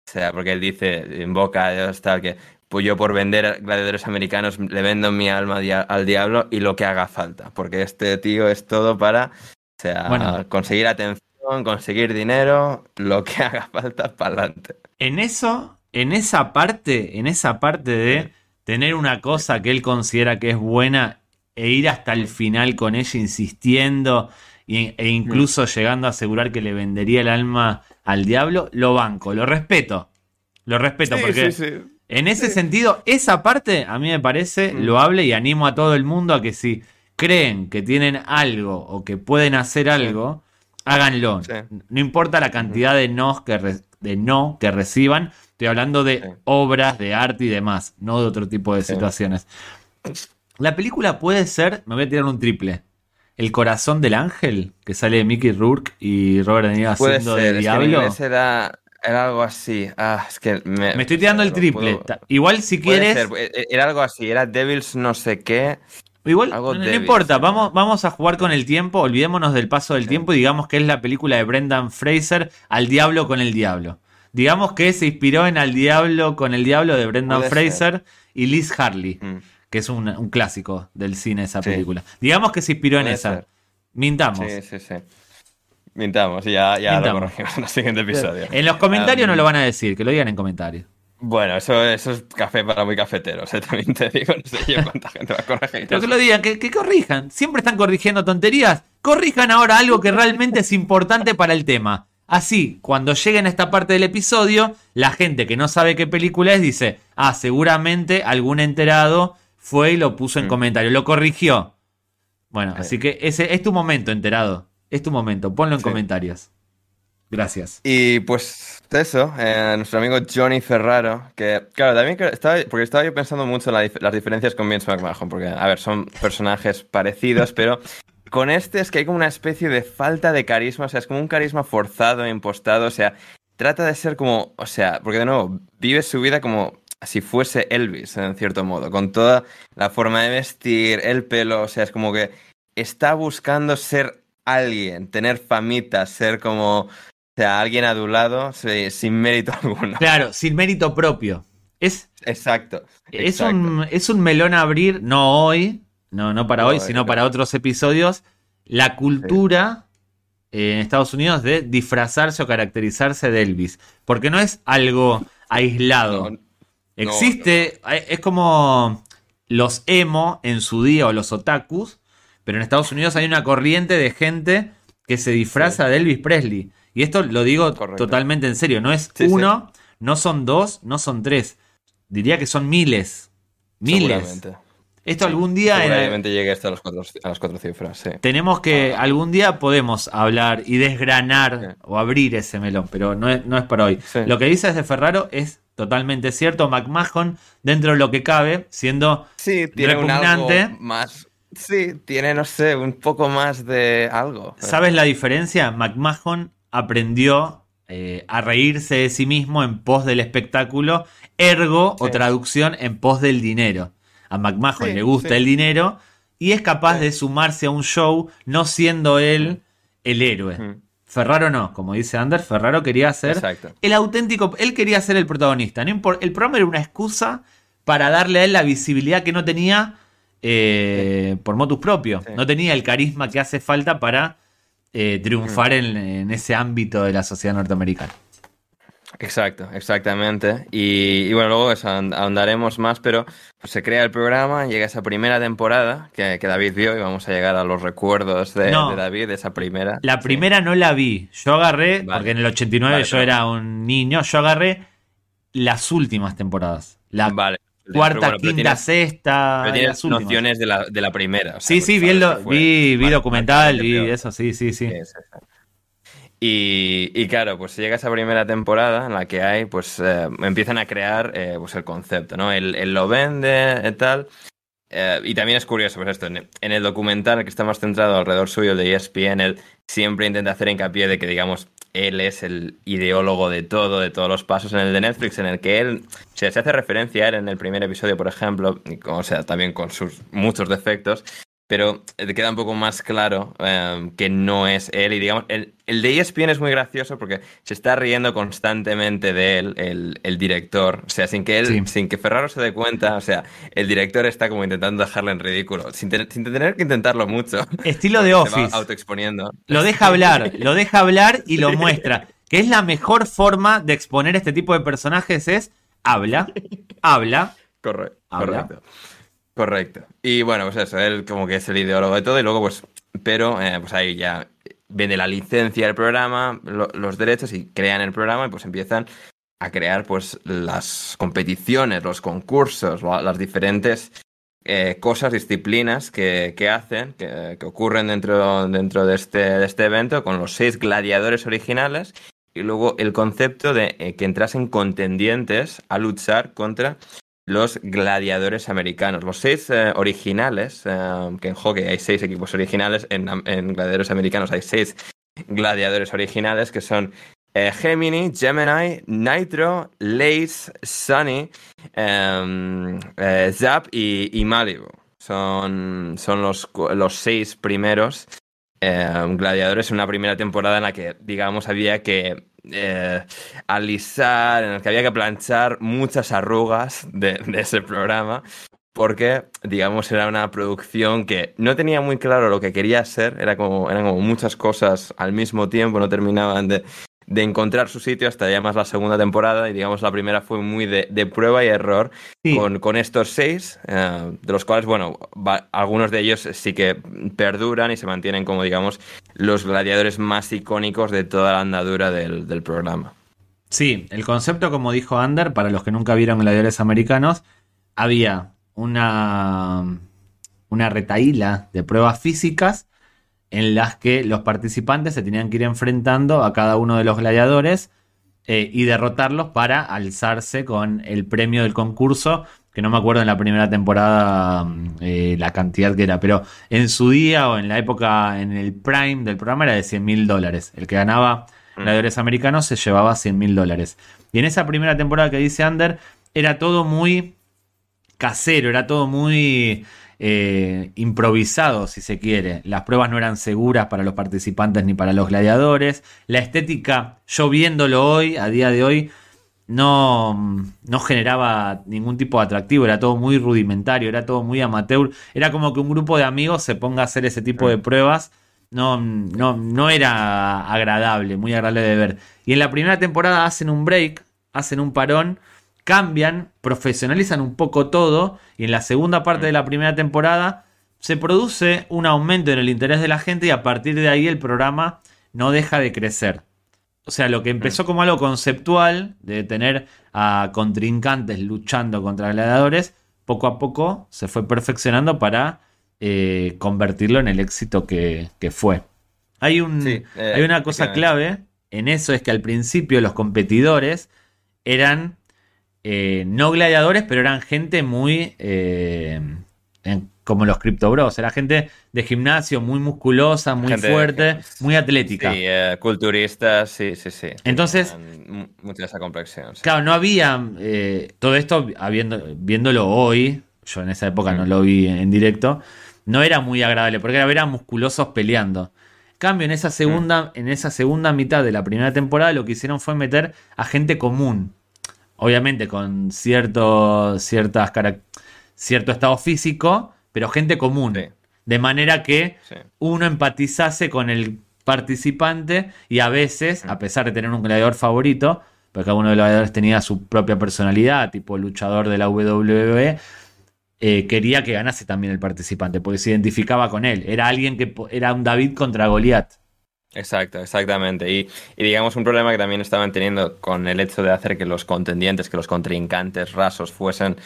O sea, porque él dice, invoca a Dios tal, que pues yo por vender gladiadores americanos le vendo mi alma dia- al diablo y lo que haga falta. Porque este tío es todo para, o sea, Bueno. conseguir atención, conseguir dinero, lo que [LAUGHS] haga falta para adelante. En eso, en esa parte, en esa parte de tener una cosa que él considera que es buena e ir hasta el final con ella insistiendo e incluso llegando a asegurar que le vendería el alma al diablo, lo banco, lo respeto. Lo respeto porque en ese sentido, esa parte a mí me parece Mm. loable y animo a todo el mundo a que si creen que tienen algo o que pueden hacer algo, háganlo. Sí. No importa la cantidad de no que, re- de no que reciban, estoy hablando de obras, de arte y demás, no de otro tipo de situaciones. La película puede ser, me voy a tirar un triple. El corazón del ángel, que sale de Mickey Rourke y Robert De Niro haciendo ser, de es que diablo. Era, algo así. Ah, es que me, Me estoy tirando el triple. puedo- Igual si quieres, ser, e- Era algo así, era Devils no sé qué. Igual, Algo no, importa, vamos, vamos a jugar con el tiempo, olvidémonos del paso del Sí. tiempo y digamos que es la película de Brendan Fraser, Al Diablo con el Diablo. Digamos que se inspiró en Al Diablo con el Diablo de Brendan Puede Fraser y Liz Harley, Mm, que es un, un clásico del cine esa Sí. película. Digamos que se inspiró en esa. Mintamos. Sí, sí, sí. Mintamos, y ya, ya lo Mintamos. corregimos en el siguiente episodio. En los comentarios Um, no lo van a decir, que lo digan en comentarios. Bueno, eso, eso es café para muy cafeteros, ¿eh? también te digo, no sé yo cuánta gente va a corregir. Pero que lo digan, que, que corrijan. Siempre están corrigiendo tonterías. Corrijan ahora algo que realmente es importante para el tema. Así, cuando lleguen a esta parte del episodio, la gente que no sabe qué película es dice, ah, seguramente algún enterado fue y lo puso en Mm. comentario, lo corrigió. Bueno, Sí. así que ese es tu momento, enterado. Es tu momento, ponlo en Sí. comentarios. Gracias. Y pues eso, eh, nuestro amigo Johnny Ferraro, que claro, también estaba, porque estaba yo pensando mucho en la las diferencias con Vince McMahon, porque a ver, son personajes parecidos, pero con este es que hay como una especie de falta de carisma, o sea, es como un carisma forzado, impostado, o sea, trata de ser como, o sea, porque de nuevo, vive su vida como si fuese Elvis, en cierto modo, con toda la forma de vestir, el pelo, o sea, es como que está buscando ser alguien, tener famita, ser como, o sea, alguien adulado sí, sin mérito [LAUGHS] alguno. Claro, sin mérito propio. Es, Exacto. Es exacto. un, es un melón a abrir, no hoy, no, no para No, hoy, sino no. para otros episodios. La cultura eh, en Estados Unidos de disfrazarse o caracterizarse de Elvis. Porque no es algo aislado. No, Existe, eh, es como los emo en su día o los otakus, pero en Estados Unidos hay una corriente de gente que se disfraza de Elvis Presley. Y esto lo digo Correcto. totalmente en serio, no es Sí, sí. uno, no son dos, no son tres. Diría que son miles. Miles. Esto algún día en- Seguramente llegue hasta los cuatro, a las cuatro cifras, tenemos que algún día podemos hablar y desgranar o abrir ese melón, pero no es, no es para hoy. Lo que dices de Ferraro es totalmente cierto. McMahon, dentro de lo que cabe, siendo Sí, tiene un algo Repugnante. más. Sí, tiene, no sé, un poco más de algo. ¿Sabes la diferencia? McMahon aprendió eh, a reírse de sí mismo en pos del espectáculo, ergo o traducción en pos del dinero. A McMahon Sí, le gusta sí. el dinero y es capaz de sumarse a un show no siendo él el héroe. Mm, Ferraro no, como dice Ander, Ferraro quería ser Exacto. el auténtico, él quería ser el protagonista. No el programa era una excusa para darle a él la visibilidad que no tenía eh, por motus propio. Sí. No tenía el carisma que hace falta para eh, triunfar Mm. en, en ese ámbito de la sociedad norteamericana. Exacto, exactamente. Y, y bueno, luego eso, ahond- ahondaremos más, pero pues, se crea el programa, llega esa primera temporada que, que David vio y vamos a llegar a los recuerdos de, No. de David de esa primera. La Sí. primera no la vi. Yo agarré, Vale. porque en el 89 Vale, yo pero- era un niño, yo agarré las últimas temporadas. La Vale. Cuarta, Pero bueno, pero quinta, tienes- sesta. pero tienes nociones de la, de la primera. o sea, Sí, sí, vi, fue vi, vi documental, vi peor. eso, sí, sí, sí. Sí, sí, sí. Y, y claro, pues llega esa primera temporada en la que hay, pues eh, empiezan a crear eh, pues el concepto, ¿no? Él, él lo vende y tal. Eh, y también es curioso, pues esto, en, el documental que está más centrado alrededor suyo, de ESPN, él siempre intenta hacer hincapié de que, digamos, él es el ideólogo de todo, de todos los pasos. En el de Netflix, en el que él, se hace referencia a él en el primer episodio, por ejemplo, y o sea, también con sus muchos defectos, pero te queda un poco más claro eh, que no es él. Y digamos, el, el de ESPN es muy gracioso porque se está riendo constantemente de él, el, el director. O sea, sin que él, Sí. sin que Ferraro se dé cuenta, o sea, el director está como intentando dejarle en ridículo, sin, tener- sin tener que intentarlo mucho. Estilo [LAUGHS] de Office. autoexponiendo. Lo deja hablar, [LAUGHS] lo deja hablar y lo muestra. Que es la mejor forma de exponer este tipo de personajes es habla, [LAUGHS] habla. Corre- Habla. correcto. Correcto. Y bueno, pues eso, él como que es el ideólogo de todo y luego pues, pero eh, pues ahí ya vende la licencia del programa, lo- los derechos y crean el programa y pues empiezan a crear pues las competiciones, los concursos, la- las diferentes eh, cosas, disciplinas que, que hacen, que, que ocurren dentro, dentro de, este, de este evento con los seis gladiadores originales y luego el concepto de eh, que entrasen contendientes a luchar contra los gladiadores americanos. Los seis eh, originales, eh, que en hockey hay seis equipos originales, en, gladiadores americanos hay seis gladiadores originales, que son eh, Gemini, Gemini, Nitro, Lace, Sunny, em, Zap y, y Malibu. Son, son los, los seis primeros eh, gladiadores en una primera temporada en la que, digamos, había que eh, alisar, en el que había que planchar muchas arrugas de, ese programa, porque, digamos, era una producción que no tenía muy claro lo que quería ser, era como, eran como muchas cosas al mismo tiempo, no terminaban de, de encontrar su sitio hasta ya más la segunda temporada, y digamos, la primera fue muy de, de prueba y error, Sí. con, con estos seis, eh, de los cuales, bueno, va- algunos de ellos sí que perduran y se mantienen como, digamos, los gladiadores más icónicos de toda la andadura del, del programa. Sí, el concepto, como dijo Ander, para los que nunca vieron gladiadores americanos, había una, una retaíla de pruebas físicas en las que los participantes se tenían que ir enfrentando a cada uno de los gladiadores eh, y derrotarlos para alzarse con el premio del concurso, que no me acuerdo en la primera temporada mm, eh, la cantidad que era, pero en su día o en la época, en el prime del programa era de 100 mil dólares. El que ganaba Mm. gladiadores americanos se llevaba 100 mil dólares. Y en esa primera temporada que dice Ander, era todo muy casero, era todo muy eh, improvisado, si se quiere. Las pruebas no eran seguras para los participantes ni para los gladiadores. La estética, yo viéndolo hoy, a día de hoy, no, no generaba ningún tipo de atractivo, era todo muy rudimentario, era todo muy amateur. Era como que un grupo de amigos se ponga a hacer ese tipo de pruebas. No, no, no era agradable, muy agradable de ver. Y en la primera temporada hacen un break, hacen un parón, cambian, profesionalizan un poco todo. Y en la segunda parte de la primera temporada se produce un aumento en el interés de la gente y a partir de ahí el programa no deja de crecer. O sea, lo que empezó como algo conceptual, de tener a contrincantes luchando contra gladiadores, poco a poco se fue perfeccionando para eh, convertirlo en el éxito que, que fue. Hay, un, Sí, eh, hay una cosa efectivamente. clave en eso, es que al principio los competidores eran eh, no gladiadores, pero eran gente muy... eh, en- como los Crypto Bros. Era gente de gimnasio muy musculosa, muy Gente fuerte, muy atlética. Sí, eh, culturistas, sí, sí, sí. Entonces- mucha esa complexión. sí. Claro, no había todo esto habiendo, viéndolo hoy. Yo en esa época no lo vi en directo. No era muy agradable porque era ver a musculosos peleando. En cambio, en esa segunda, en esa segunda mitad de la primera temporada, lo que hicieron fue meter a gente común. Obviamente con cierto, ciertas cierto estado físico, pero gente común. Sí. De manera que Sí. uno empatizase con el participante y a veces, a pesar de tener un gladiador favorito, porque cada uno de los gladiadores tenía su propia personalidad, tipo luchador de la WWE, eh, quería que ganase también el participante, porque se identificaba con él. Era alguien que era un David contra Goliat. Exacto, exactamente. Y, y, digamos un problema que también estaban teniendo con el hecho de hacer que los contendientes, que los contrincantes rasos fuesen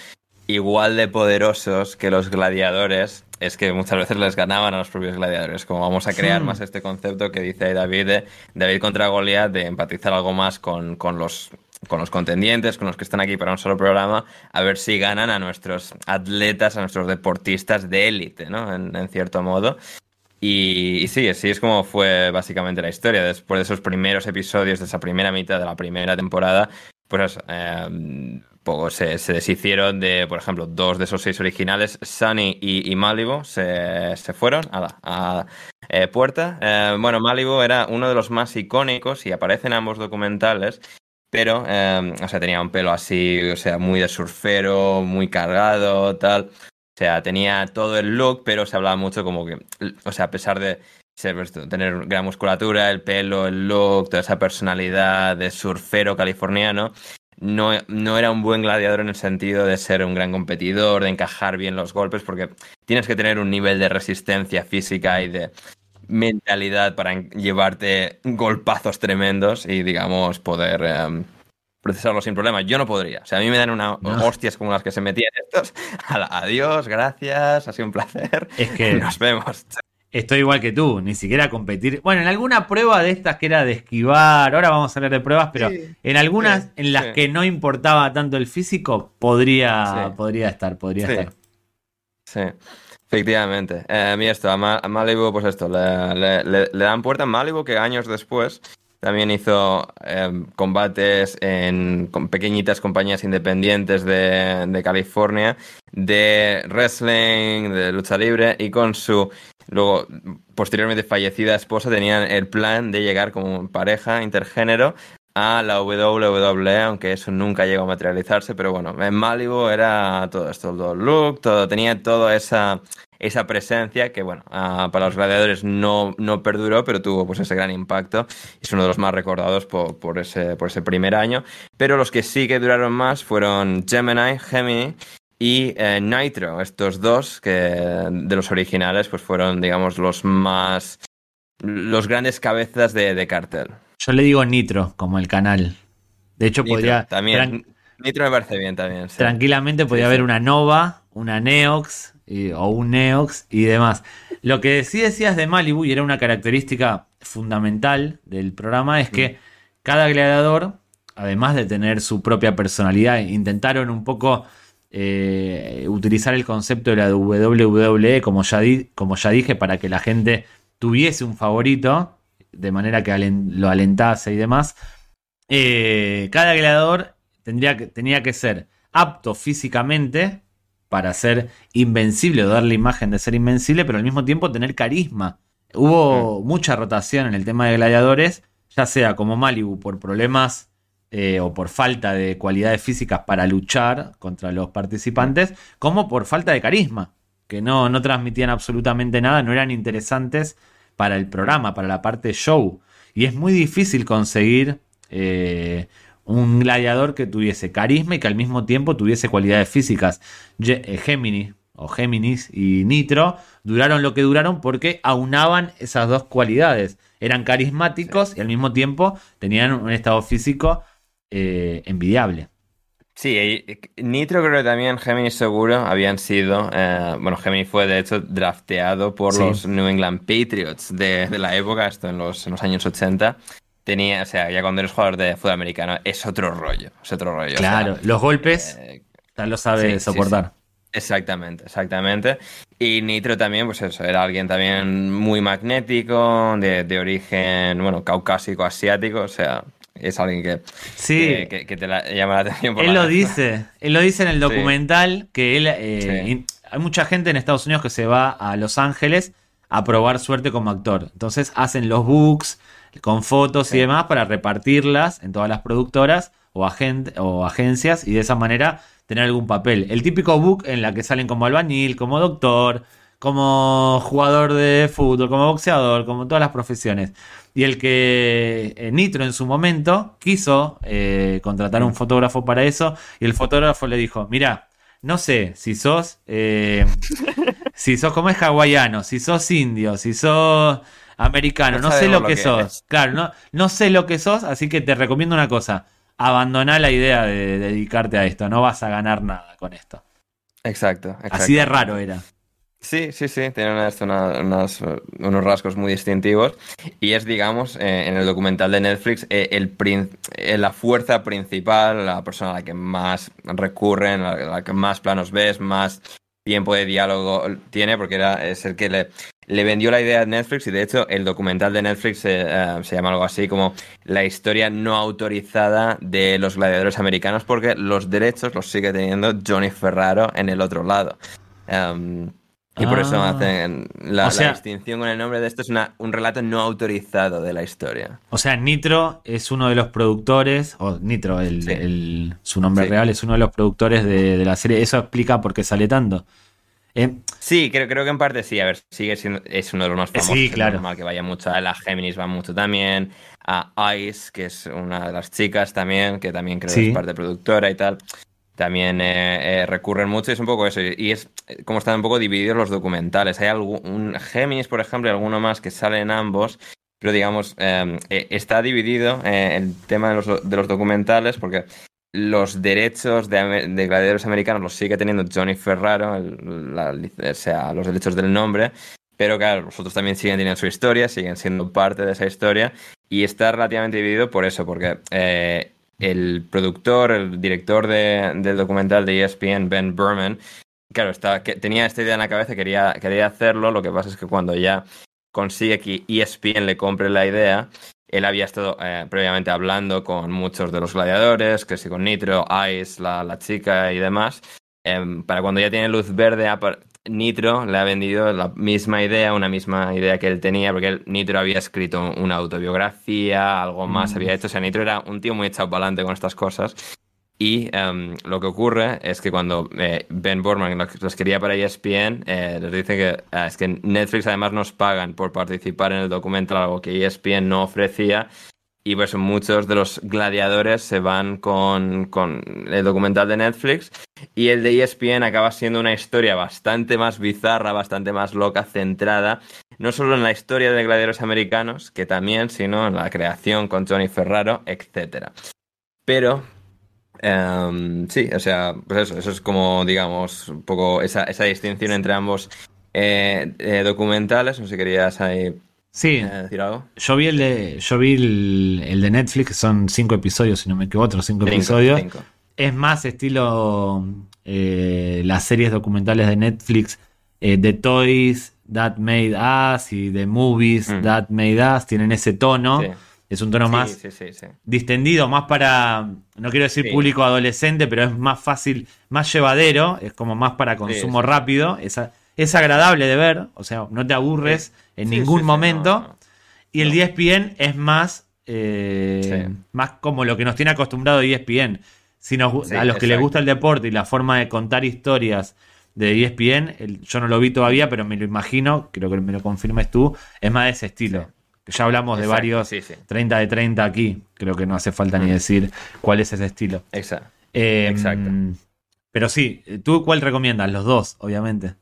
igual de poderosos que los gladiadores, es que muchas veces les ganaban a los propios gladiadores. Como vamos a crear más este concepto que dice David, de David contra Goliat, de empatizar algo más con, con los con los contendientes, con los que están aquí para un solo programa, a ver si ganan a nuestros atletas, a nuestros deportistas de élite, ¿no? En, en, cierto modo. Y, y, sí, así es como fue básicamente la historia. Después de esos primeros episodios, de esa primera mitad de la primera temporada, pues eh, se, deshicieron de, por ejemplo, dos de esos seis originales, Sunny y, Malibu, se, se, fueron a la a, eh, puerta. Eh, bueno, Malibu era uno de los más icónicos y aparece en ambos documentales, pero, eh, o sea, tenía un pelo así, o sea, muy de surfero, muy cargado, tal. O sea, tenía todo el look, pero se hablaba mucho como que, o sea, a pesar de ser, pues, tener gran musculatura, el pelo, el look, toda esa personalidad de surfero californiano, no, no, era un buen gladiador en el sentido de ser un gran competidor, de encajar bien los golpes, porque tienes que tener un nivel de resistencia física y de mentalidad para llevarte golpazos tremendos y, digamos, poder um, procesarlo sin problema. Yo no podría. O sea, a mí me dan unas no. hostias como las que se metían estos. [LAUGHS] Adiós, gracias, ha sido un placer. Es que [LAUGHS] nos vemos. Estoy igual que tú, ni siquiera competir. Bueno, en alguna prueba de estas que era de esquivar, ahora vamos a hablar de pruebas, pero sí, en algunas sí, en las sí. que no importaba tanto el físico, podría, podría estar, podría estar. Sí, efectivamente. Eh, mira esto, a, Ma a, Malibu, pues esto, le, le, le, le, dan puerta a Malibu que años después también hizo eh, combates en con pequeñitas compañías independientes de, de California, de wrestling, de lucha libre, y con su Luego, posteriormente fallecida esposa, tenían el plan de llegar como pareja intergénero a la WWE, aunque eso nunca llegó a materializarse, pero bueno, en Malibu era todo esto, todo el look, todo, tenía toda esa, esa presencia que, bueno, uh, para los gladiadores no, no perduró, pero tuvo pues ese gran impacto. Es uno de los más recordados por, por, ese, por ese primer año. Pero los que sí que duraron más fueron Gemini, Gemini y eh, Nitro, estos dos que de los originales pues fueron digamos los más los grandes cabezas de, de cartel. Yo le digo Nitro como el canal. De hecho Nitro, podría también Nitro me parece bien también. Sí. Tranquilamente podría sí, haber sí. una Nova, una Neox y, o un Neox y demás. Lo que sí decías de Malibu y era una característica fundamental del programa es que mm. cada gladiador, además de tener su propia personalidad, intentaron un poco eh, utilizar el concepto de la WWE, como ya, di, como ya dije, para que la gente tuviese un favorito, de manera que lo alentase y demás. Eh, cada gladiador tendría que, tenía que ser apto físicamente para ser invencible o dar la imagen de ser invencible, pero al mismo tiempo tener carisma. Hubo mucha rotación en el tema de gladiadores, ya sea como Malibu por problemas eh, o por falta de cualidades físicas para luchar contra los participantes, como por falta de carisma, que no, no transmitían absolutamente nada, no eran interesantes para el programa, para la parte show. Y es muy difícil conseguir eh, un gladiador que tuviese carisma y que al mismo tiempo tuviese cualidades físicas. Eh, Gemini o Géminis y Nitro duraron lo que duraron porque aunaban esas dos cualidades. Eran carismáticos sí. y al mismo tiempo tenían un estado físico eh, envidiable. Sí, Nitro creo que también Gemini seguro habían sido, eh, bueno, Gemini fue de hecho drafteado por sí. los New England Patriots de, de, la época, esto en los, en los años 80. Tenía, o sea, ya cuando eres jugador de fútbol americano es otro rollo, es otro rollo. Claro, o sea, los golpes eh, lo sabe sí, soportar. Sí, exactamente, exactamente. Y Nitro también, pues eso, era alguien también muy magnético, de, de origen, bueno, caucásico, asiático, o sea, es alguien que, sí. que, que, que te la, llama la atención. Por él la lo [LAUGHS] dice, él lo dice en el documental sí. que él, eh, sí. hay mucha gente en Estados Unidos que se va a Los Ángeles a probar suerte como actor. Entonces hacen los books con fotos y demás para repartirlas en todas las productoras o, o agencias y de esa manera tener algún papel. El típico book en la que salen como albañil, como doctor, como jugador de fútbol, como boxeador, como todas las profesiones. Y el que eh, Nitro en su momento quiso eh, contratar un fotógrafo para eso, y el fotógrafo le dijo, mira, no sé si sos, eh, [LAUGHS] si sos como es hawaiano, si sos indio, si sos americano, no, No sé lo lo que, que sos. Claro, no, no sé lo que sos, así que te recomiendo una cosa. Abandoná la idea de dedicarte a esto, no vas a ganar nada con esto. Exacto, exacto. Así de raro era. Sí, sí, sí, tiene unas- una- unas, unos rasgos muy distintivos y es, digamos, eh, en el documental de Netflix, eh, el eh, la fuerza principal, la persona a la que más recurren, a la que más planos ves, más tiempo de diálogo tiene, porque era, es el que le, vendió la idea a Netflix y de hecho el documental de Netflix eh, se llama algo así como la historia no autorizada de los gladiadores americanos porque los derechos los sigue teniendo Johnny Ferraro en el otro lado. Em, y por eso Ah. hacen la, O la sea- distinción con el nombre de esto es una- un relato no autorizado de la historia. O sea, Nitro es uno de los productores, o Nitro, el, Sí. el- su nombre Sí. real, es uno de los productores de, de la serie. Eso explica por qué sale tanto. Eh, Sí, creo, creo que en parte sí. A ver, sigue siendo, es uno de los más sí, famosos. es claro. normal que vaya mucho. A la Géminis va mucho también. A Ice, que es una de las chicas también, que también creo Sí. que es parte productora y tal. También eh, eh, recurren mucho y es un poco eso. Y es eh, como están un poco divididos los documentales. Hay algún, un Géminis, por ejemplo, y alguno más que sale en ambos. Pero digamos, eh, está dividido el tema de los, de los documentales porque los derechos de, de gladiadores americanos los sigue teniendo Johnny Ferraro, o sea, los derechos del nombre, pero claro, los otros también siguen teniendo su historia, siguen siendo parte de esa historia, y está relativamente dividido por eso, porque el productor, el director de- del documental de ESPN, Ben Berman, claro, está, que tenía esta idea en la cabeza, quería, quería hacerlo, lo que pasa es que cuando ya consigue que ESPN le compre la idea, él había estado eh, previamente hablando con muchos de los gladiadores, que sí con Nitro, Ice, la, la chica y demás. Em, para cuando ya tiene luz verde, Nitro le ha vendido la misma idea, una misma idea que él tenía, porque él- Nitro había escrito una autobiografía, algo más Mm. había hecho. O sea, Nitro era un tío muy echado para adelante con estas cosas. Y em, lo que ocurre es que cuando eh, Ben Borman los, los quería para ESPN, eh, les dice que ah, es que Netflix además nos pagan por participar en el documental, algo que ESPN no ofrecía. Y pues muchos de los gladiadores se van con, con el documental de Netflix y el de ESPN acaba siendo una historia bastante más bizarra, bastante más loca, centrada no solo en la historia de gladiadores americanos, que también, sino en la creación con Johnny Ferraro, etcétera. Pero Em, sí, o sea, pues eso, eso es como, digamos, un poco esa, esa distinción entre ambos eh, eh, documentales. No sé si querías ahí sí, decir algo. yo vi el de, yo vi el, el de Netflix, que son cinco episodios, si no me equivoco, otros cinco, Cinco, episodios. cinco. Es más estilo eh, las series documentales de Netflix, eh, The Toys That Made Us y The Movies Mm. That Made Us, tienen ese tono. Sí. Es un tono Sí, más sí, distendido, más para, no quiero decir público adolescente, pero es más fácil, más llevadero, es como más para consumo rápido, es, a- es agradable de ver, o sea, no te aburres en Sí, ningún sí, momento. no, no. Y el. ESPN es más, eh, más como lo que nos tiene acostumbrado ESPN. Si nos, a los que les gusta el deporte y la forma de contar historias de ESPN, el- yo no lo vi todavía, pero me lo imagino, creo que me lo confirmes tú, es más de ese estilo. Sí. Ya hablamos de varios sí, sí. 30 de 30 aquí, creo que no hace falta ni Mm. decir cuál es ese estilo. Exacto. Eh, Exacto. Pero sí, ¿tú cuál recomiendas? Los dos, obviamente.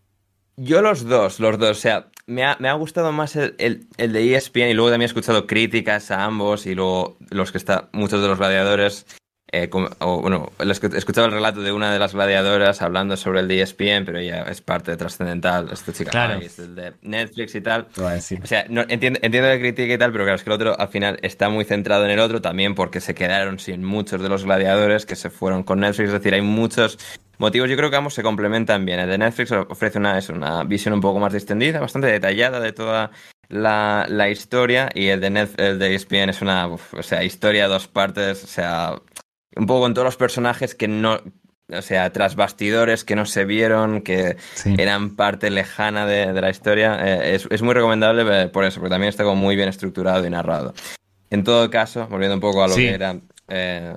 Yo los dos, los dos. O sea, me ha, me ha gustado más el, el, el de ESPN y luego también he escuchado críticas a ambos y luego los que está, muchos de los gladiadores. Eh, como- o, bueno, he escu- he escuchado el relato de una de las gladiadoras hablando sobre el de ESPN, pero ella es parte de Trascendental, esta chica Claro. El de Netflix y tal. O sea, no, entiendo, entiendo la crítica y tal, pero claro, es que el otro al final está muy centrado en el otro también porque se quedaron sin muchos de los gladiadores que se fueron con Netflix. Es decir, hay muchos motivos. Yo creo que ambos se complementan bien. El de Netflix ofrece una, es una visión un poco más distendida, bastante detallada de toda la, la historia y el de, Net, el de ESPN es una uf, o sea, historia a dos partes, o sea, un poco con todos los personajes que no... O sea, tras bastidores que no se vieron, que Sí. eran parte lejana de, de la historia. eh, es, es muy recomendable eh, por eso, porque también está como muy bien estructurado y narrado. En todo caso, volviendo un poco a lo Sí. que era eh,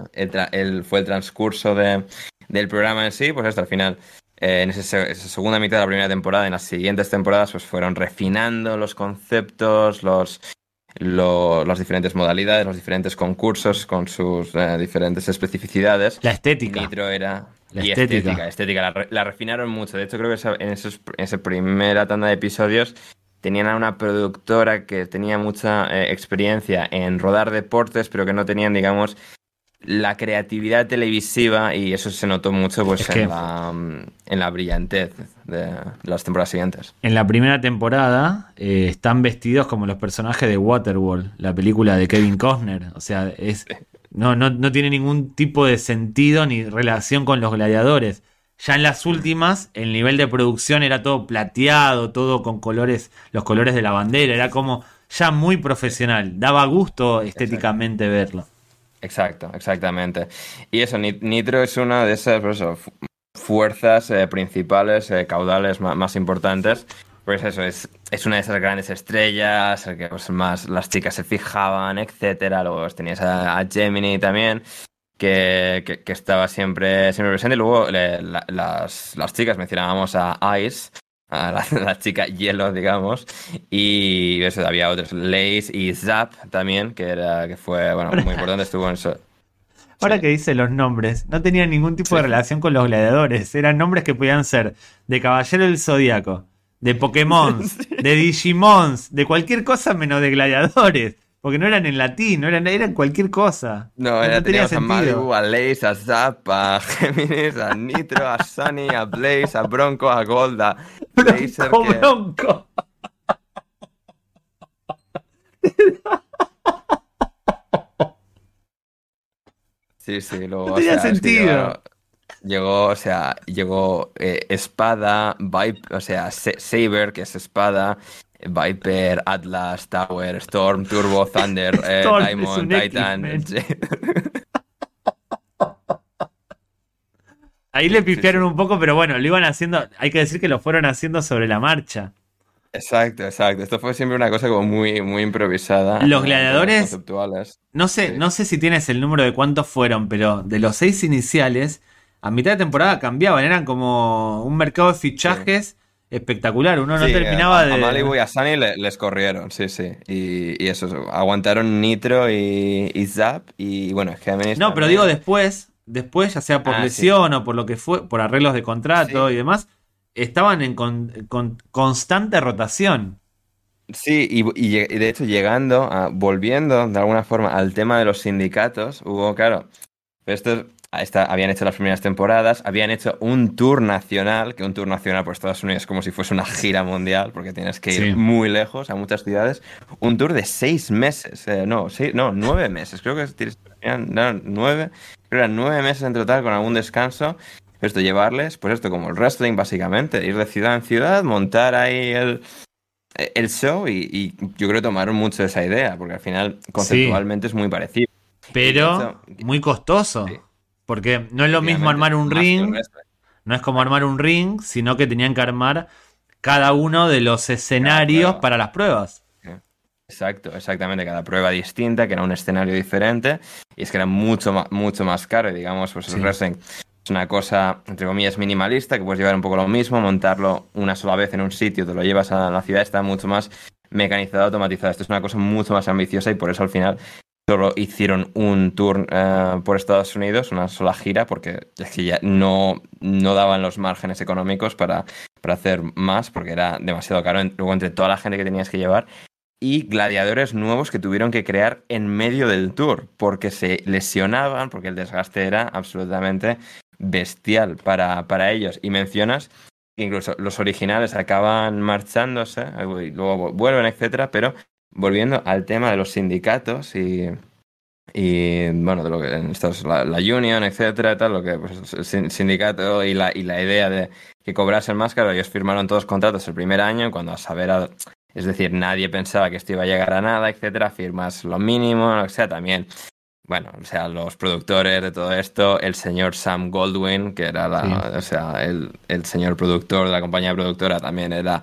el, fue el transcurso de, del programa en sí, pues esto al final eh, en esa segunda mitad de la primera temporada, en las siguientes temporadas, pues fueron refinando los conceptos, los, lo- las diferentes modalidades, los diferentes concursos con sus eh, diferentes especificidades. La estética. Nitro era. La y estética. estética, estética. La, re- la refinaron mucho. De hecho, creo que esa- en, esos, en esa primera tanda de episodios tenían a una productora que tenía mucha eh, experiencia en rodar deportes, pero que no tenían, digamos, la creatividad televisiva y eso se notó mucho pues Es que- en, la, en la brillantez de, de las temporadas siguientes. En la primera temporada eh, están vestidos como los personajes de Waterworld, la película de Kevin Costner. O sea, es, no, no, no tiene ningún tipo de sentido ni relación con los gladiadores. Ya en las últimas, el nivel de producción era todo plateado, todo con colores, los colores de la bandera, era como ya muy profesional. Daba gusto estéticamente verlo. Exacto, exactamente. Y eso, Ni- Nitro es una de esas pues fuerzas eh, principales, eh, caudales ma- más, importantes. Pues eso, es, es una de esas grandes estrellas, el que pues, más las chicas se fijaban, etcétera. Luego pues, tenías a, a Gemini también, que, que- estaba siempre, siempre presente. Luego las, las chicas mencionábamos a Ice, a la, [LAUGHS] la chica hielo, digamos. Y eso, había otros, Lace y Zap también, que, era, que fue bueno, muy importante, estuvo en eso. Ahora Sí. que dice los nombres, no tenían ningún tipo de relación con los gladiadores. Eran nombres que podían ser de Caballero del Zodíaco, de Pokémon, [LAUGHS] de Digimons, de cualquier cosa menos de gladiadores. Porque no eran en latín, no eran, eran cualquier cosa. No, era, teníamos a Malibu, a Lace, a Zap, [LAUGHS] a Géminis, a Nitro, a Sunny, a Blaze, a Bronco, a Gold, a [LAUGHS] Blazer, Bronco, que- bronco. Sí, sí, luego, No o tenía sea, sentido. llegó, llegó, o sea, llegó eh, Espada, Viper, o sea, Sa- Saber, que es Espada, Viper, Atlas, Tower, Storm, Turbo, Thunder, [LAUGHS] eh, Diamond, Titan. [LAUGHS] Ahí le pifiaron un poco, pero bueno, lo iban haciendo. Hay que decir que lo fueron haciendo sobre la marcha. Exacto, exacto. Esto fue siempre una cosa como muy, muy improvisada. Los gladiadores- Conceptuales. No sé, Sí. no sé si tienes el número de cuántos fueron, pero de los seis iniciales, a mitad de temporada cambiaban, eran como un mercado de fichajes espectacular. Uno no Sí, terminaba a, de. a Malibu y a Sunny le- les corrieron, sí, sí. Y, y eso, aguantaron Nitro y, y Zap y bueno, Géminis. No, pero digo después, después, ya sea por Ah, sí. lesión o por lo que fue, por arreglos de contrato Sí. y demás, estaban en con- con constante rotación. Sí, y, de hecho llegando, a- volviendo de alguna forma al tema de los sindicatos, hubo, claro, estos esta- habían hecho las primeras temporadas, habían hecho un tour nacional, que un tour nacional por Estados Unidos es como si fuese una gira mundial, porque tienes que ir Sí. muy lejos a muchas ciudades, un tour de seis meses, eh, no, seis, no, nueve meses, creo que tienes- eran, no, nueve, creo eran nueve meses en total con algún descanso. Esto, llevarles, pues esto, como el wrestling, básicamente, ir de ciudad en ciudad, montar ahí el, el show y, y yo creo que tomaron mucho esa idea, porque al final conceptualmente es muy parecido. Pero hecho, muy costoso. Sí. Porque no es lo mismo armar un ring, no es como armar un ring, sino que tenían que armar cada uno de los escenarios para las pruebas. Exacto, exactamente, cada prueba distinta, que era un escenario diferente, y es que era mucho más, mucho más caro, y digamos, pues Sí. el wrestling es una cosa, entre comillas, minimalista, que puedes llevar un poco lo mismo, montarlo una sola vez en un sitio, te lo llevas a la ciudad, está mucho más mecanizado, automatizado. Esto es una cosa mucho más ambiciosa y por eso al final solo hicieron un tour eh, por Estados Unidos, una sola gira, porque es que ya no, no daban los márgenes económicos para, para hacer más, porque era demasiado caro. Luego, entre toda la gente que tenías que llevar, y gladiadores nuevos que tuvieron que crear en medio del tour, porque se lesionaban, porque el desgaste era absolutamente bestial para, para ellos. Y mencionas que incluso los originales acaban marchándose, y luego vuelven, etcétera, pero volviendo al tema de los sindicatos y, y bueno, de lo que en estos, la, la union, etcétera, tal, lo que pues, el sin- sindicato y la, y la idea de que cobrasen más caro, ellos firmaron todos contratos el primer año, cuando a saber a- es decir, nadie pensaba que esto iba a llegar a nada, etcétera, firmas lo mínimo, que sea, también. Bueno, o sea, los productores de todo esto, el señor Sam Goldwyn, que era la, Sí. o sea, el, el señor productor de la compañía productora, también era,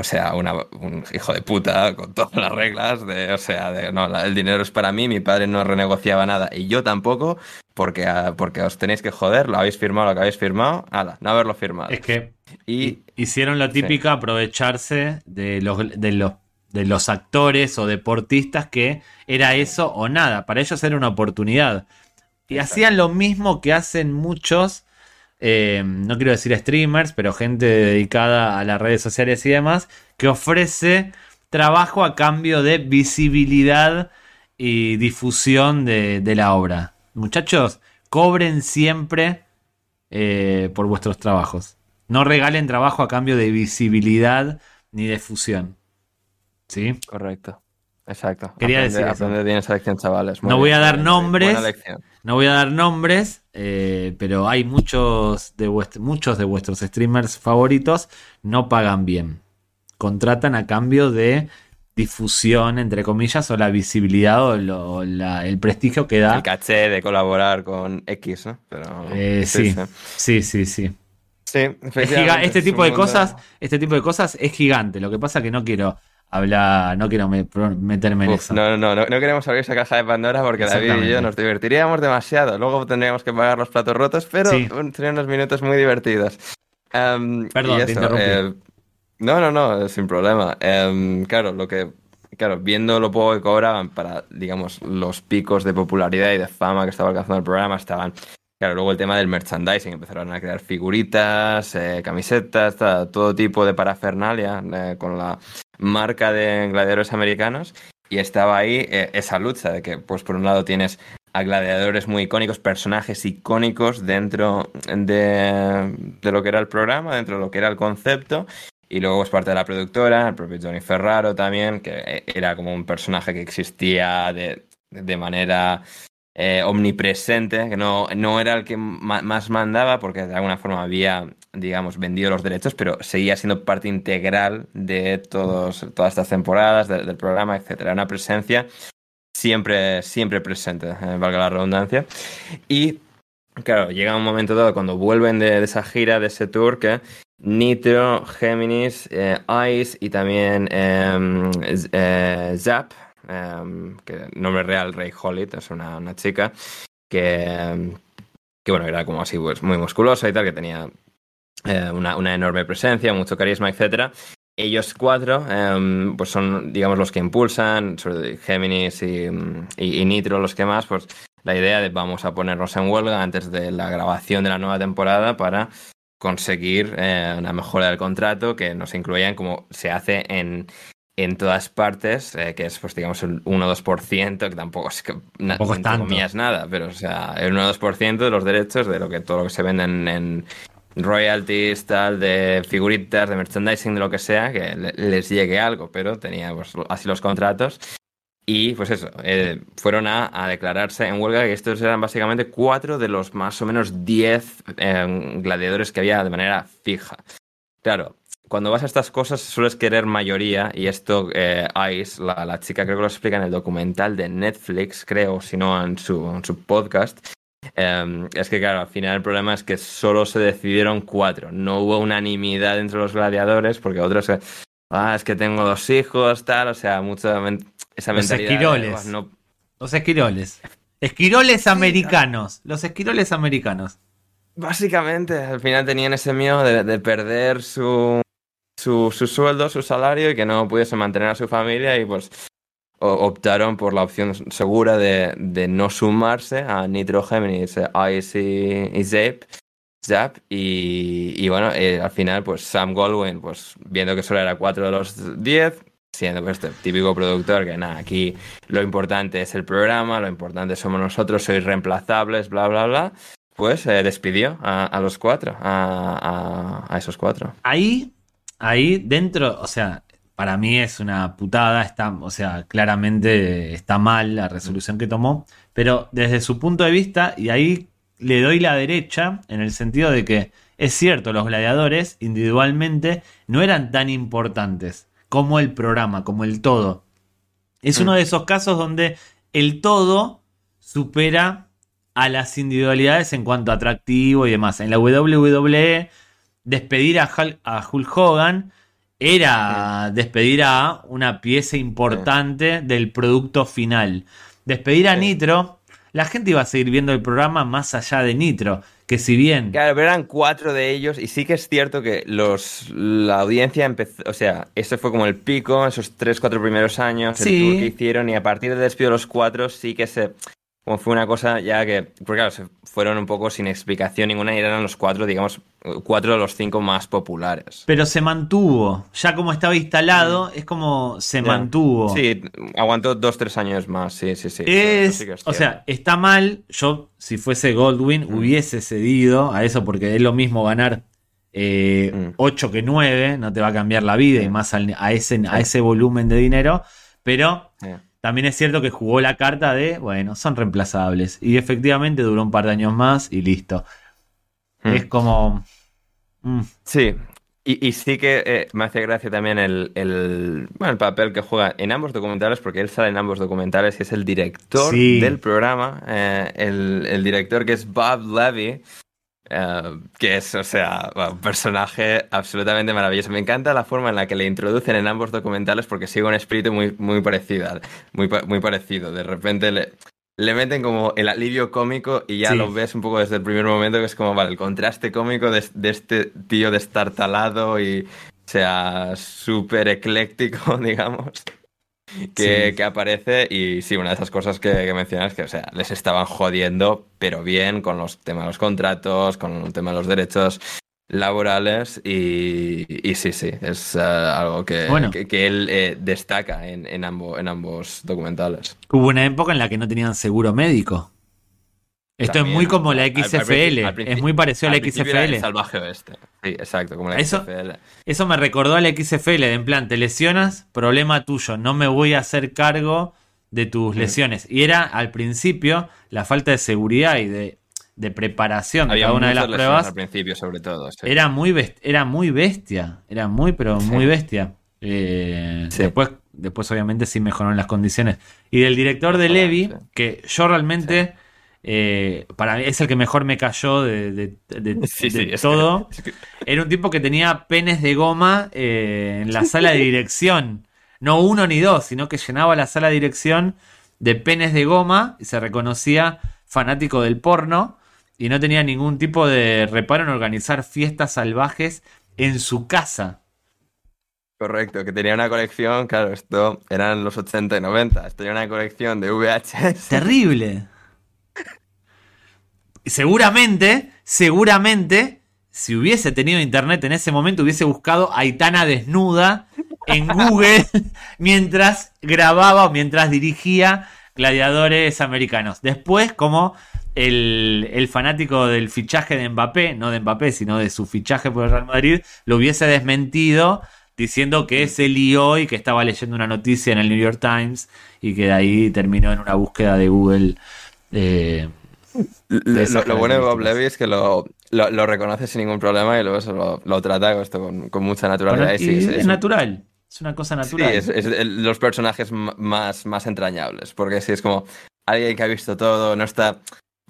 o sea, una- un hijo de puta con todas las reglas de, o sea, de, no, la- el dinero es para mí, mi padre no renegociaba nada y yo tampoco, porque, ah, porque os tenéis que joder, lo habéis firmado lo que habéis firmado, nada, no haberlo firmado. Es que Y hicieron lo típico, aprovecharse de los, de, los, de los actores o deportistas que era eso o nada. Para ellos era una oportunidad. Y hacían lo mismo que hacen muchos, eh, no quiero decir streamers, pero gente dedicada a las redes sociales y demás, que ofrece trabajo a cambio de visibilidad y difusión de, la obra. Muchachos, cobren siempre eh, por vuestros trabajos. No regalen trabajo a cambio de visibilidad ni de fusión. ¿Sí? correcto. Exacto. Quería Aprende- decir eso. aprende bien esa lección, chavales. Muy No voy bien, a dar nombres. No voy a dar nombres, eh, pero hay muchos de, vuest- muchos de vuestros streamers favoritos no pagan bien. Contratan a cambio de difusión, entre comillas, o la visibilidad o lo- la- el prestigio que da. El caché de colaborar con X, ¿no? Pero, Eh, sí, sí, sí, sí. Sí, Es este es tipo de mundo- cosas, este tipo de cosas es gigante. Lo que pasa que no quiero hablar, no quiero me- meterme en Uf, eso. no, no, no, no queremos abrir esa caja de Pandora porque David y yo nos divertiríamos demasiado. Luego tendríamos que pagar los platos rotos, pero Sí. serían unos minutos muy divertidos. Em, Perdón, te eso, interrumpí. eh, no, no, no, sin problema. Em, claro, lo que, claro, viendo lo poco que cobraban para, digamos, los picos de popularidad y de fama que estaba alcanzando el programa, estaban. Claro, luego el tema del merchandising, empezaron a crear figuritas, eh, camisetas, ta- todo tipo de parafernalia eh, con la marca de gladiadores americanos. Y estaba ahí eh, esa lucha de que, pues por un lado tienes a gladiadores muy icónicos, personajes icónicos dentro de, de lo que era el programa, dentro de lo que era el concepto. Y luego es parte de la productora, el propio Johnny Ferraro también, que eh, era como un personaje que existía de, de manera eh, omnipresente, que no, no era el que más mandaba, porque de alguna forma había, digamos, vendido los derechos, pero seguía siendo parte integral de todos, todas estas temporadas, de- del programa, etc. Era una presencia siempre, siempre presente, eh, valga la redundancia. Y claro, llega un momento dado cuando vuelven de, esa gira, de ese tour, que Nitro, Géminis, eh, Ice y también em, Z- em, que nombre real Ray Hollit, es una, una chica que, em, que bueno, era como así pues muy musculosa y tal, que tenía eh, una, una enorme presencia, mucho carisma, etcétera. Ellos cuatro, em, pues son, digamos, los que impulsan, sobre Géminis y Nitro, los que más, pues la idea de vamos a ponernos en huelga antes de la grabación de la nueva temporada para conseguir eh, una mejora del contrato que nos incluyan como se hace en, en todas partes, eh, que es pues digamos el 1-2%, que tampoco es que na- Tampoco es tanto. comillas, nada, pero o sea, el 1-2% de los derechos de lo que todo lo que se vende en, en royalties, tal, de figuritas, de merchandising, de lo que sea, que le- les llegue algo, pero tenía pues, así los contratos. Y pues eso, eh, fueron a, a declararse en huelga, que estos eran básicamente cuatro de los más o menos diez eh, gladiadores que había de manera fija. Claro, cuando vas a estas cosas sueles querer mayoría, y esto eh, Ice, la, la chica, creo que lo explica en el documental de Netflix, creo, si no en su, en su podcast. Eh, es que, claro, al final el problema es que solo se decidieron cuatro. No hubo unanimidad entre los gladiadores, porque otros. Ah, es que tengo dos hijos, tal, o sea, mucha esa Los mentalidad. de, esquiroles. "Oh, no, Los esquiroles. Esquiroles americanos. Los esquiroles americanos. Básicamente, al final tenían ese miedo de, de perder su, su, su sueldo, su salario y que no pudiesen mantener a su familia y pues optaron por la opción segura de, de no sumarse a Nitro Géminis, Ice y, Zap, y, y bueno, eh, al final pues Sam Goldwyn, pues viendo que solo era 4 de los 10, siendo pues este típico productor que nada, aquí lo importante es el programa, lo importante somos nosotros, sois reemplazables, bla, bla, bla pues eh, despidió a, a los cuatro, a, a- a esos cuatro. Ahí, ahí dentro, o sea, para mí es una putada, está, o sea, claramente está mal la resolución que tomó, pero desde su punto de vista, y ahí le doy la derecha, en el sentido de que es cierto, los gladiadores individualmente no eran tan importantes como el programa, como el todo. Es Mm. uno de esos casos donde el todo supera a las individualidades en cuanto a atractivo y demás. En la WWE, despedir a Hulk, a Hulk Hogan era despedir a una pieza importante del producto final. Despedir a Sí. Nitro la gente iba a seguir viendo el programa más allá de Nitro. Que si bien. Claro, pero eran cuatro de ellos y sí que es cierto que los la audiencia empezó, o sea, ese fue como el pico, esos tres, cuatro primeros años, el tour que hicieron y a partir del despido de los cuatro sí que se, como fue una cosa ya que, porque claro, se fueron un poco sin explicación ninguna y eran los cuatro, digamos, cuatro de los cinco más populares. Pero se mantuvo. Ya como estaba instalado, es como se Mm. Ya. mantuvo. Sí, aguantó dos, tres años más, sí, sí, sí. Es, sí que es o sea, está mal. Yo, si fuese Goldwyn, Mm. hubiese cedido a eso porque es lo mismo ganar eh, Mm. 8 que 9. No te va a cambiar la vida y Sí. más al- a, ese, a ese volumen de dinero. Pero. También es cierto que jugó la carta de, bueno, son reemplazables. Y efectivamente duró un par de años más y listo. Mm. Es como. mm, Sí, y, y sí que eh, me hace gracia también el, el, bueno, el papel que juega en ambos documentales, porque él sale en ambos documentales y es el director Sí. del programa, eh, el, el director que es Bob Levy, eh, que es, o sea, un personaje absolutamente maravilloso. Me encanta la forma en la que le introducen en ambos documentales porque sigue un espíritu muy, muy parecido, muy, muy parecido. De repente le, le meten como el alivio cómico y ya Sí. lo ves un poco desde el primer momento, que es como, vale, el contraste cómico de, de este tío destartalado y, o sea, súper ecléctico, [LAUGHS] digamos, que, Sí. que aparece. Y sí, una de esas cosas que, que mencionas, que, o sea, les estaban jodiendo, pero bien, con los temas de los contratos, con el tema de los derechos laborales y, y sí, sí, es eh, algo que, Bueno. que, que él eh, destaca en, en, ambo- en ambos documentales. Hubo una época en la que no tenían seguro médico. Esto También, es muy como la al- al- al XFL. es muy parecido a la principio era el XFL. salvaje oeste. Sí, exacto, como la Eso- XFL. Eso me recordó a la XFL, de en plan, te lesionas, problema tuyo, no me voy a hacer cargo de tus lesiones. Y era al principio la falta de seguridad y de, de preparación de Había cada una de las pruebas. al principio, sobre todo. sí. Era muy, best- era muy bestia, era muy, pero muy bestia. Eh, después, después, obviamente, sí mejoraron las condiciones. Y del director de Levi, que yo realmente, eh, para mí es el que mejor me cayó de, de- de- [LAUGHS] Sí, de sí, es todo. que- [LAUGHS] es que- Era un tipo que tenía penes de goma eh, en la sala de dirección. No uno ni dos, sino que llenaba la sala de dirección de penes de goma y se reconocía fanático del porno y no tenía ningún tipo de reparo en organizar fiestas salvajes en su casa. Correcto, que tenía una colección, claro, esto eran los 80 y 90, tenía una colección de VHS. Terrible. Seguramente, seguramente, si hubiese tenido internet en ese momento, hubiese buscado Aitana desnuda en [LAUGHS] Google mientras grababa o mientras dirigía gladiadores americanos. Después, como el, el fanático del fichaje de Mbappé, no de Mbappé, sino de su fichaje por el Real Madrid, lo hubiese desmentido diciendo que se lió y que estaba leyendo una noticia en el New York Times y que de ahí terminó en una búsqueda de Google. eh, Lo, bueno de Bob. Levy es que lo, lo, lo reconoce sin ningún problema y luego se lo, trata con, esto con, con mucha naturalidad. y sí, sí, es natural. Es una cosa Sí, natural. es, es los personajes más, más entrañables, porque sí es como alguien que ha visto todo, no está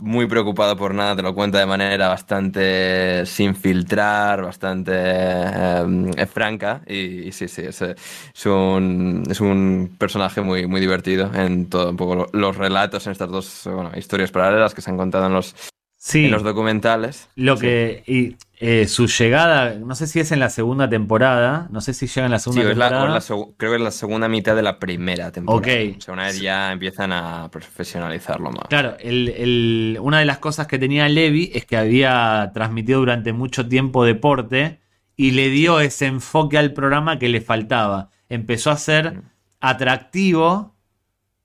muy preocupado por nada, te lo cuenta de manera bastante sin filtrar, bastante eh, franca, y, sí, sí, es, eh, es un, es un personaje muy, muy divertido en todo un poco lo- los relatos en estas dos historias paralelas que se han contado en los, sí, en los documentales. lo Sí. que. Y, eh, su llegada, no sé si es en la segunda temporada. No sé si llega en la Sí, segunda o temporada. es la creo que es la segunda mitad de la primera temporada. Ok. O sea, una vez ya empiezan a profesionalizarlo más. Claro, el- el- una de las cosas que tenía Levi es que había transmitido durante mucho tiempo deporte y le dio ese enfoque al programa que le faltaba. Empezó a ser Mm. atractivo,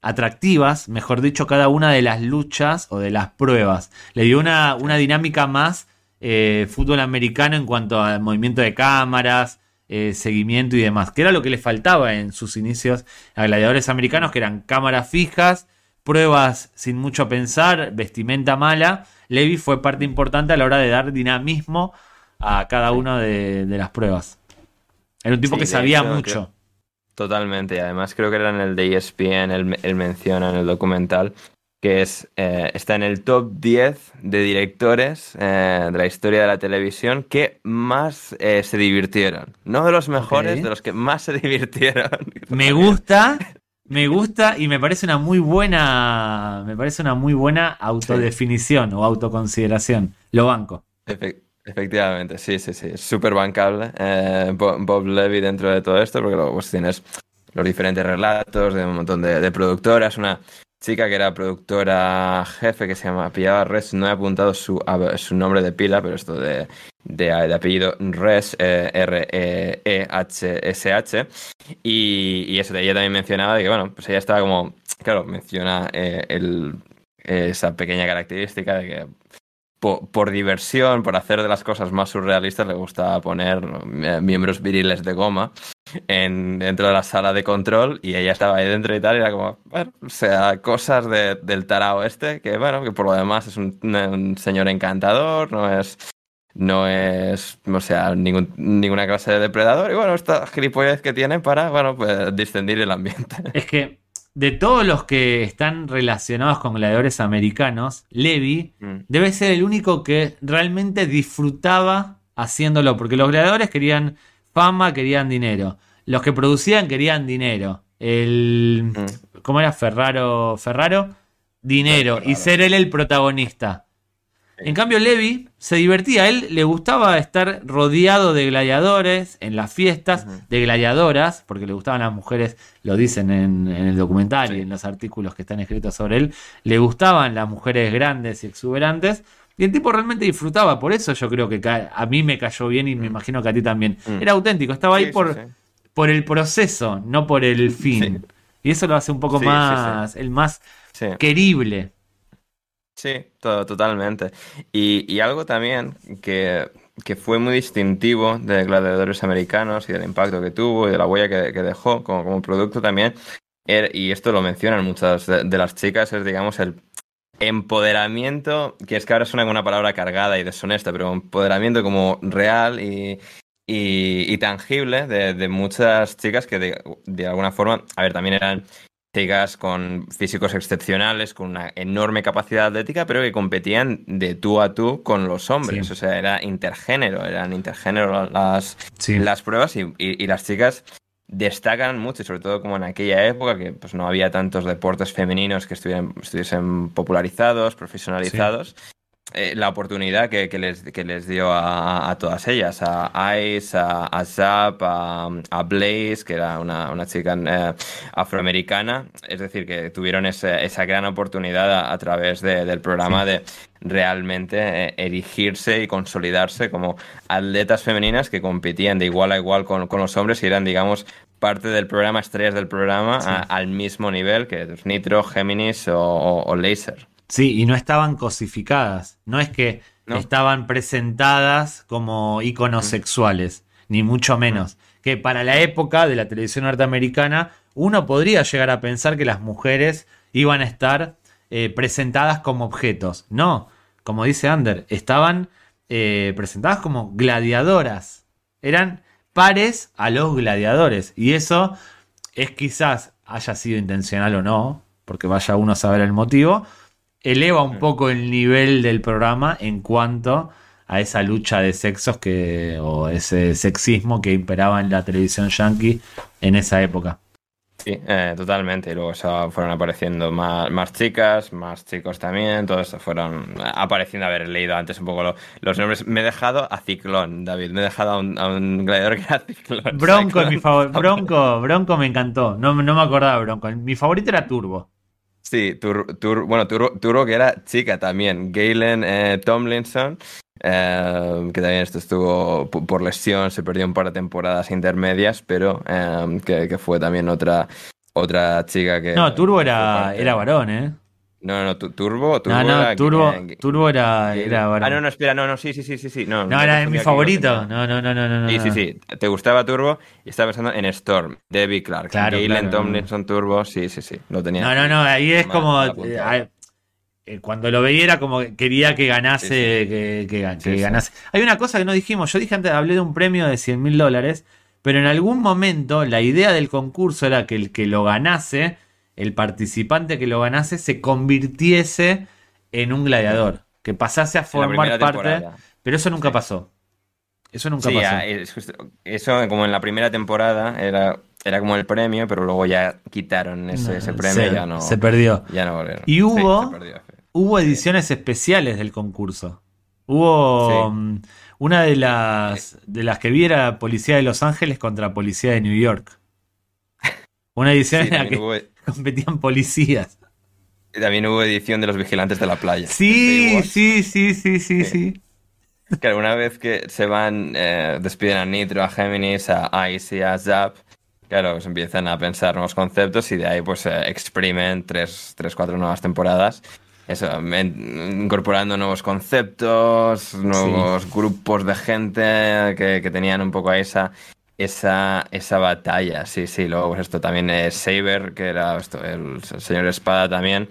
atractivas, mejor dicho, cada una de las luchas o de las pruebas. Le dio una, una dinámica más eh, fútbol americano en cuanto al movimiento de cámaras, eh, seguimiento y demás, que era lo que le faltaba en sus inicios a gladiadores americanos, que eran cámaras fijas, pruebas sin mucho pensar, vestimenta mala. Levi fue parte importante a la hora de dar dinamismo a cada una de, de las pruebas. Era un tipo Sí, que sabía hecho, mucho. Totalmente, y además creo que era en el de ESPN, él, él menciona en el documental que es, eh, está en el top 10 de directores eh, de la historia de la televisión que más eh, se divirtieron. No de los mejores, de los que más se [LAUGHS] divirtieron. Me gusta, me gusta y me parece una muy buena. Me parece una muy buena autodefinición o autoconsideración. Lo banco. Efectivamente, sí, sí, sí. Es súper bancable eh, Bo- Bob Levy dentro de todo esto, porque luego pues, tienes los diferentes relatos de un montón de, de productoras. Una chica que era productora jefe que se llama pillaba Res, no he apuntado su, su nombre de pila, pero esto de, de, apellido Res, eh, R-E-E-H-S-H. Y, y eso, ella también mencionaba de que, bueno, pues ella estaba como, claro, menciona eh, el, esa pequeña característica de que po- por, diversión, por hacer de las cosas más surrealistas, le gusta poner eh, miembros viriles de goma en, dentro de la sala de control y ella estaba ahí dentro y tal, y era como, bueno, o sea, cosas de- del tarao este, que bueno, que por lo demás es un, señor encantador, no es... No es, o sea, ningún- ninguna clase de depredador. Y bueno, esta gilipollez que tiene para, bueno, pues [LAUGHS] distendir el ambiente. Es que de todos los que están relacionados con gladiadores americanos, Levi Mm. debe ser el único que realmente disfrutaba haciéndolo, porque los gladiadores querían fama, querían dinero. Los que producían querían dinero. El Mm. ¿cómo era Ferraro? Ferraro, dinero y ser él el protagonista. En cambio, Levi se divertía, a él le gustaba estar rodeado de gladiadores en las fiestas, de gladiadoras, porque le gustaban las mujeres, lo dicen en, en el documental y en los artículos que están escritos sobre él, le gustaban las mujeres grandes y exuberantes, y el tipo realmente disfrutaba, por eso yo creo que a mí me cayó bien y me imagino que a ti también. Mm. Era auténtico, estaba ahí Sí, por, sí. por el proceso, no por el fin. Y eso lo hace un poco más, el más querible. Sí, to- totalmente. Y, y algo también que, que fue muy distintivo de Gladiadores Americanos y del impacto que tuvo y de la huella que, dejó como, como producto también, er- y esto lo mencionan muchas de, de las chicas, es digamos el empoderamiento, que es que ahora suena como una palabra cargada y deshonesta, pero empoderamiento como real y, y, y tangible de, de muchas chicas que de, de alguna forma, a ver, también eran chicas con físicos excepcionales, con una enorme capacidad atlética, pero que competían de tú a tú con los hombres. Sí. O sea, era intergénero, eran intergénero las, Sí. las pruebas y, y- y las chicas destacan mucho, y sobre todo como en aquella época que pues no había tantos deportes femeninos que estuvieran, estuviesen popularizados, profesionalizados. Eh, la oportunidad que, que les, que les dio a, a todas ellas, a Ice, a, a Zap, a, a Blaze, que era una, una chica eh, afroamericana, es decir, que tuvieron ese- esa gran oportunidad a, través de- del programa de realmente eh, erigirse y consolidarse como atletas femeninas que competían de igual a igual con, con los hombres y eran, digamos, parte del programa, estrellas del programa, Sí. al mismo nivel que Nitro, Géminis o, o- o Laser. Sí, y no estaban cosificadas. No es que No. estaban presentadas como íconos sexuales, ni mucho menos. Que para la época de la televisión norteamericana, uno podría llegar a pensar que las mujeres iban a estar eh, presentadas como objetos. No, como dice Ander, estaban eh, presentadas como gladiadoras. Eran pares a los gladiadores. Y eso es quizás haya sido intencional o no, porque vaya uno a saber el motivo, eleva un poco el nivel del programa en cuanto a esa lucha de sexos que o ese sexismo que imperaba en la televisión yankee en esa época. Sí, eh, totalmente. Y luego eso fueron apareciendo más, más chicas, más chicos también. Todo eso fueron apareciendo. Haber leído antes un poco lo- los nombres. Me he dejado a Ciclón, David. Me he dejado a un, a un gladiador que era Ciclón. Bronco es mi [LAUGHS] favorito. Bronco, Bronco me encantó. No, no me acordaba de Bronco. Mi favorito era Turbo. Sí, Tur, Tur- bueno, Turbo, Turbo, que era chica también. Galen eh, Tomlinson, eh, que también esto estuvo por lesión, se perdió un par de temporadas intermedias, pero eh, que, que fue también otra, otra chica que... No, Turbo era, era varón, ¿eh? No, no, tu- Turbo, Turbo No, no, era- Turbo, Turbo era, era. Ah, no, no, espera, no, no, sí, sí, sí, sí, sí. No, No, era mi favorito. No, no, no, no, no. Sí, sí, sí. ¿Te gustaba Turbo? Y estaba pensando en Storm, Debbie Clark, Claro, Galen claro, Tomlinson Turbo, sí, sí, sí, lo tenía. No, no, no, ahí es como. eh, eh, cuando lo veía era como que quería que ganase. Sí, Que, que ga- Sí, que sí. ganase. Hay una cosa que no dijimos. Yo dije antes, hablé de un premio de 100 mil dólares. Pero en algún momento la idea del concurso era que el que lo ganase, el participante que lo ganase, se convirtiese en un gladiador. Que pasase a formar parte. temporada. Pero eso nunca Sí. pasó. Eso nunca Sí, pasó. ah, eso como en la primera temporada era, era como el premio, pero luego ya quitaron ese, No, ese premio se, y ya no, se perdió. ya no volvieron. Y hubo- perdió. Hubo ediciones especiales del concurso. Hubo mm, una de las de las que vi era Policía de Los Ángeles contra Policía de New York. Una edición Sí, en la también, que hubo, [LAUGHS] competían policías. también hubo edición de los vigilantes de la playa. Sí, sí, sí, sí, sí, sí. Claro, una vez que se van, eh, despiden a Nitro, a Géminis, a Ice y a Zap, claro, pues empiezan a pensar nuevos conceptos y de ahí pues eh, exprimen tres, tres, cuatro nuevas temporadas. Eso, en- incorporando nuevos conceptos, nuevos grupos de gente que, que tenían un poco esa, esa, esa batalla. Sí, sí, luego pues esto también es Saber, que era esto, el señor Espada también,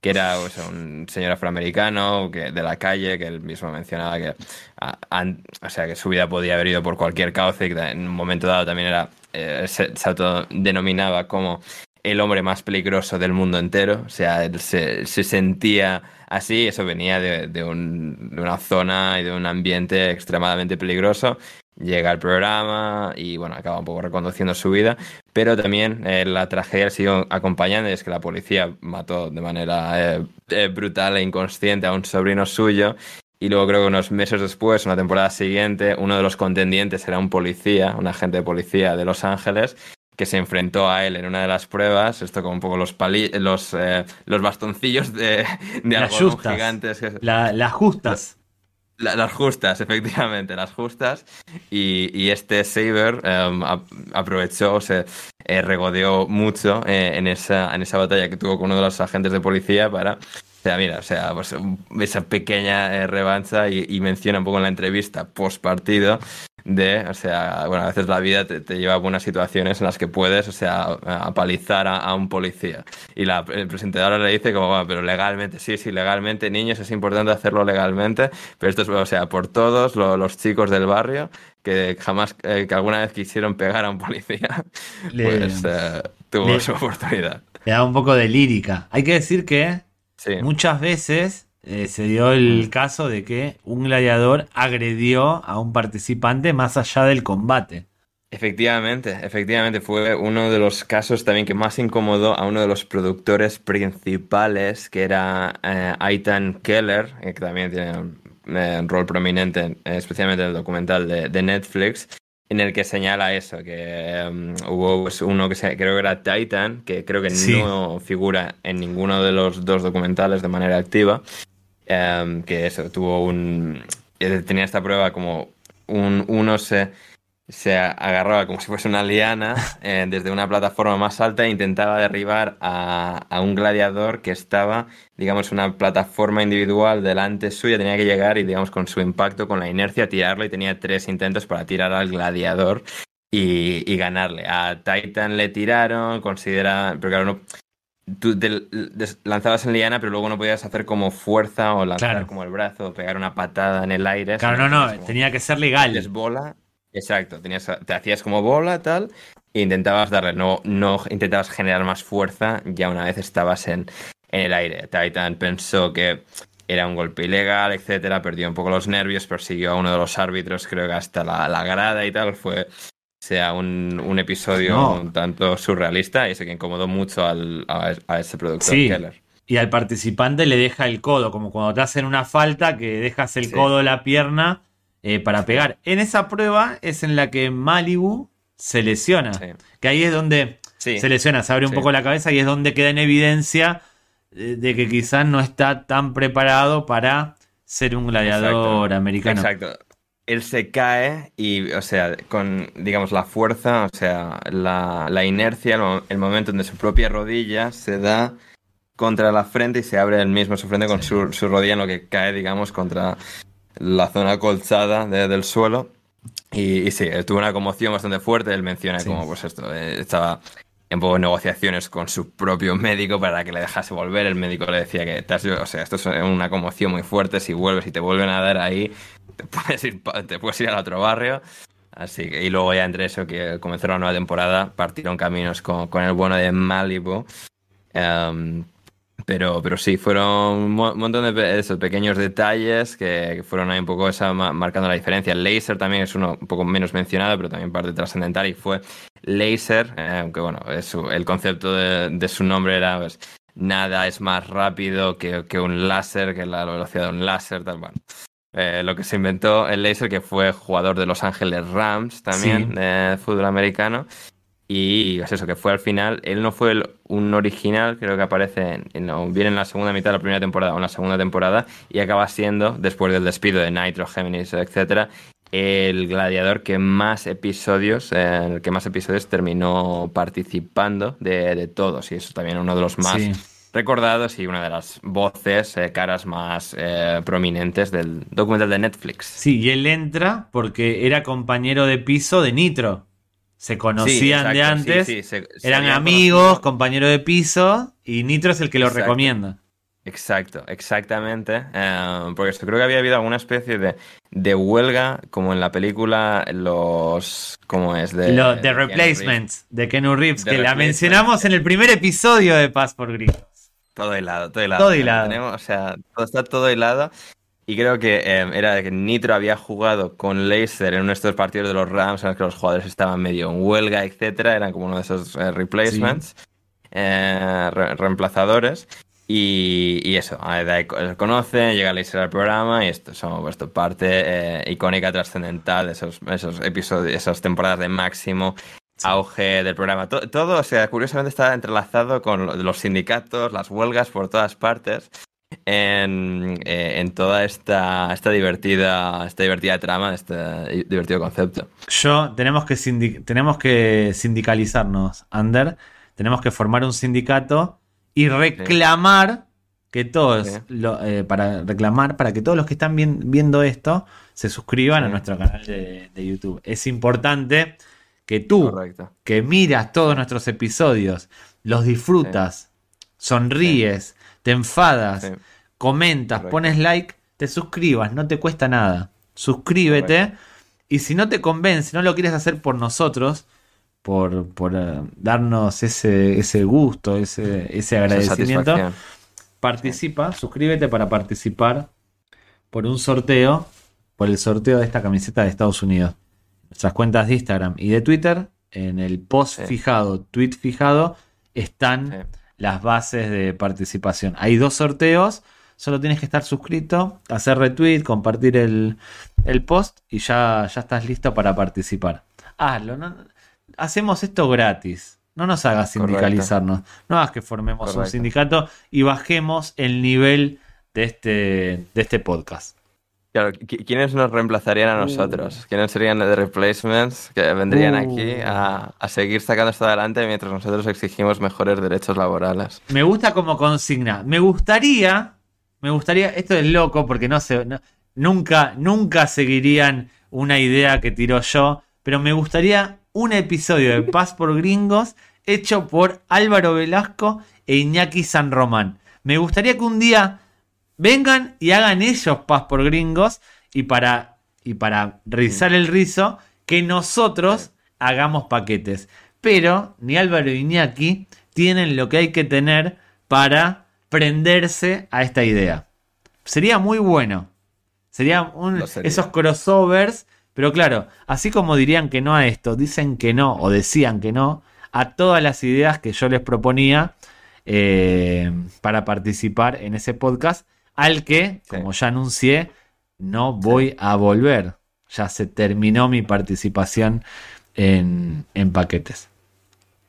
que era sea, un señor afroamericano que, de la calle, que él mismo mencionaba que, o sea, que su vida podía haber ido por cualquier cauce, que en un momento dado también era, eh, se, se autodenominaba como el hombre más peligroso del mundo entero, o sea, él se, se sentía así, eso venía de, de una zona y de un ambiente extremadamente peligroso. Llega al programa y bueno, acaba un poco reconduciendo su vida, pero también eh, la tragedia siguió acompañando y es que la policía mató de manera eh, eh, brutal e inconsciente a un sobrino suyo y luego creo que unos meses después, una temporada siguiente, uno de los contendientes era un policía, un agente de policía de Los Ángeles que se enfrentó a él en una de las pruebas, esto con un poco los pali los, eh, los bastoncillos de, de Las algodón justas. gigantes. que- La- las justas. La- las justas, [LAUGHS] efectivamente, las justas. Y, este Saber em, ap- aprovechó, se eh, regodeó mucho eh, en, esa, en esa batalla que tuvo con uno de los agentes de policía para. O sea, mira, o sea, pues, esa pequeña eh, revancha y, y menciona un poco en la entrevista post partido de, o sea, bueno, a veces la vida te, te lleva a buenas situaciones en las que puedes, o sea, apalizar a, a un policía. Y la el presentadora le dice como, bueno, pero legalmente, sí, sí, legalmente, niños, es importante hacerlo legalmente, pero esto es, o sea, por todos lo- los chicos del barrio que jamás, eh, que alguna vez quisieron pegar a un policía, [LAUGHS] Le- pues eh, tuvo le- su oportunidad. Le da un poco de lírica. Hay que decir que Sí, muchas veces eh, se dio el caso de que un gladiador agredió a un participante más allá del combate. efectivamente, efectivamente fue uno de los casos también que más incomodó a uno de los productores principales, que era eh, Aitan Keller, eh, que también tiene un, eh, un rol prominente, eh, especialmente en el documental de, de Netflix, en el que señala eso, que em, hubo pues, uno que se- creo que era Titan, que creo que Sí. no figura en ninguno de los dos documentales de manera activa, em, que eso, tuvo un... tenía esta prueba como un, uno se, agarraba como si fuese una liana eh, desde una plataforma más alta e intentaba derribar a, un gladiador que estaba, digamos, una plataforma individual delante suya, tenía que llegar y, digamos, con su impacto, con la inercia, tirarlo y tenía tres intentos para tirar al gladiador y, y ganarle. A Titan le tiraron, considera, pero claro, no, tú te lanzabas en liana, pero luego no podías hacer como fuerza o lanzar Claro. como el brazo o pegar una patada en el aire. Claro, no, no, como- tenía que ser legal. bola. Exacto, tenías, te hacías como bola, tal, e intentabas darle, no, no intentabas generar más fuerza ya una vez estabas en, en el aire. Titan pensó que era un golpe ilegal, etcétera, perdió un poco los nervios, persiguió a uno de los árbitros, creo que hasta la, la grada y tal, fue sea un, un episodio No. un tanto surrealista y eso que incomodó mucho al, a, a ese productor Sí. Keller. Y al participante le deja el codo, como cuando te hacen una falta que dejas el Sí. codo, la pierna eh, para pegar. En esa prueba es en la que Malibu se lesiona. Sí. Que ahí es donde se lesiona, se abre un poco la cabeza y es donde queda en evidencia eh, de que quizás no está tan preparado para ser un gladiador Exacto. americano. Exacto. Él se cae y, o sea, con, digamos, la fuerza, o sea, la, la inercia, el, el momento donde su propia rodilla se da contra la frente y se abre el mismo su frente con su, su rodilla en lo que cae, digamos, contra la zona colchada de- del suelo. Y, y sí, tuvo una conmoción bastante fuerte. Él menciona Sí. como, pues esto, eh, estaba en negociaciones con su propio médico para que le dejase volver. El médico le decía que, has- o sea, esto es una conmoción muy fuerte. Si vuelves y te vuelven a dar ahí, te puedes ir, te puedes ir al otro barrio. Así que, y luego ya entre eso que comenzó la nueva temporada, partieron caminos con, con el bueno de Malibu. Em, Pero, pero sí, fueron un mo- montón de pe- esos pequeños detalles que, fueron ahí un poco esa, ma- marcando la diferencia. El laser también es uno un poco menos mencionado, pero también parte trascendental y fue laser, eh, aunque bueno, es el concepto de, de su nombre era pues, nada es más rápido que, que un láser, que la velocidad de un láser, tal, bueno. Eh, lo que se inventó el laser, que fue jugador de Los Ángeles Rams también, Sí. de fútbol americano. Y es eso, que fue al final, él no fue el- un original, creo que aparece en, bien en la segunda mitad de la primera temporada o en la segunda temporada, y acaba siendo, después del despido de Nitro, Géminis, etcétera, el gladiador que más episodios, eh, en el que más episodios terminó participando de, de todos, y eso también uno de los más Sí. recordados y una de las voces, eh, caras más eh, prominentes del documental de Netflix. Sí, y él entra porque era compañero de piso de Nitro. Se conocían Sí, de exacto, antes, sí, se- se eran amigos, conocido. compañero de piso, y Nitro es el que lo Exacto. recomienda. Exacto, exactamente. eh, porque esto creo que había habido alguna especie de, de huelga, como en la película, los. ¿Cómo es? De, Lo- The. Replacements de Kenu Reeves, The que la mencionamos en el primer episodio de Paz por Gringos. Todo hilado, todo hilado. Todo hilado. Tenemos, o sea, todo, está todo hilado. Y creo que eh, era que Nitro había jugado con Laser en uno de estos partidos de los Rams en los que los jugadores estaban medio en huelga, etcétera. Eran como uno de esos eh, replacements, eh, re- reemplazadores. Y, y eso, los conocen, llega Laser al programa y esto son esto, parte eh, icónica, trascendental de esos, esos episodios, esas temporadas de máximo auge del programa. To- todo, o sea, curiosamente está entrelazado con lo- los sindicatos, las huelgas por todas partes. En, eh, en toda esta, esta divertida esta divertida trama, este divertido concepto. Yo, tenemos que, tenemos que sindicalizarnos, Ander. Tenemos que formar un sindicato y reclamar que todos, Sí. lo- eh, para reclamar, para que todos los que están vien- viendo esto se suscriban a nuestro canal de, de YouTube. Es importante que tú, Correcto. que miras todos nuestros episodios, los disfrutas, sonríes, te enfadas, Sí. comentas, Correcto. pones like, te suscribas, no te cuesta nada. Suscríbete y si no te convence, no lo quieres hacer por nosotros, por, por eh, darnos ese, ese gusto, ese, ese agradecimiento, participa, suscríbete para participar por un sorteo, por el sorteo de esta camiseta de Estados Unidos. Nuestras cuentas de Instagram y de Twitter, en el post Sí. fijado, tweet fijado, están. Las bases de participación. Hay dos sorteos, solo tienes que estar suscrito, hacer retweet, compartir el, el post y ya, ya estás listo para participar. Hazlo, no- hacemos esto gratis. No nos hagas Correcto. sindicalizarnos. No hagas que formemos un sindicato y bajemos el nivel de este, de este podcast. Claro, ¿qui- ¿quiénes nos reemplazarían a nosotros? ¿Quiénes serían de replacements que vendrían Uh. aquí a, a seguir sacando esto adelante mientras nosotros exigimos mejores derechos laborales? Me gusta como consigna. Me gustaría, me gustaría, esto es loco porque no sé, no- nunca, nunca seguirían una idea que tiró yo, pero me gustaría un episodio de Paz por Gringos hecho por Álvaro Velasco e Iñaki San Román. Me gustaría que un día vengan y hagan ellos Paz por Gringos y para, y para rizar el rizo, que nosotros hagamos paquetes. Pero ni Álvaro ni Iñaki tienen lo que hay que tener para prenderse a esta idea. Sería muy bueno. Sería un- Lo sería. esos crossovers. Pero claro, así como dirían que no a esto, dicen que no o decían que no a todas las ideas que yo les proponía eh, para participar en ese podcast, al que, Sí. como ya anuncié, no voy a volver. Ya se terminó mi participación en, en paquetes.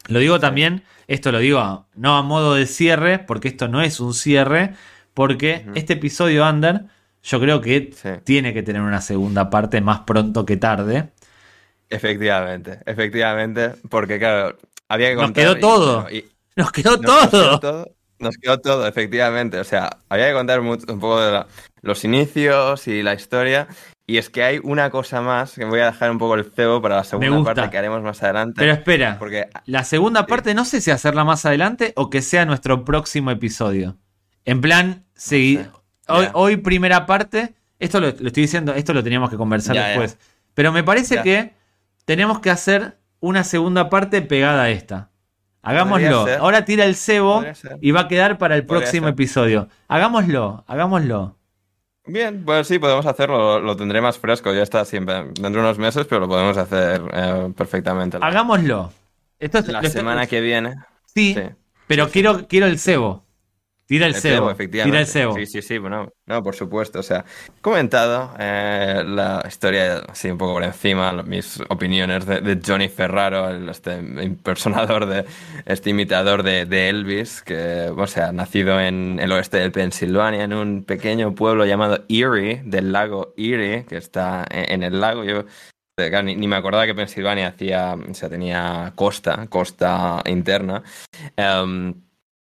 Lo digo también, esto lo digo a- no a modo de cierre, porque esto no es un cierre, porque este episodio Under, yo creo que Sí. tiene que tener una segunda parte más pronto que tarde. Efectivamente, efectivamente, porque claro, había que Nos contar. quedó y- todo. y- Nos quedó nos- nos todo. quedó todo. Nos quedó todo, efectivamente. O sea, había que contar mucho- un poco de la- los inicios y la historia. Y es que hay una cosa más que voy a dejar un poco el cebo para la segunda parte que haremos más adelante. Pero espera, porque la segunda parte no sé si hacerla más adelante o que sea nuestro próximo episodio. En plan, sí, sé. hoy, primera parte, esto lo, lo estoy diciendo, esto lo teníamos que conversar después. Pero me parece que tenemos que hacer una segunda parte pegada a esta. Hagámoslo. Ahora tira el cebo y va a quedar para el Podría próximo ser. episodio. Hagámoslo, hagámoslo. Bien, pues sí, podemos hacerlo. Lo tendré más fresco. Ya está siempre dentro de unos meses, pero lo podemos hacer eh, perfectamente. Hagámoslo. Esto es La semana que viene. Sí, Sí. pero quiero, quiero el cebo. Tira el, cebo. efectivamente. Tira el cebo. Sí, sí, sí, bueno, no, por supuesto. O sea, comentado eh, la historia, así un poco por encima, mis opiniones de, de Johnny Ferraro, el, este impersonador, de, este imitador de, de Elvis, que, o sea, nacido en el oeste de Pensilvania, en un pequeño pueblo llamado Erie, del lago Erie, que está en, en el lago. Yo eh, ni me acordaba que Pensilvania hacía, o sea, tenía costa, costa interna. Em,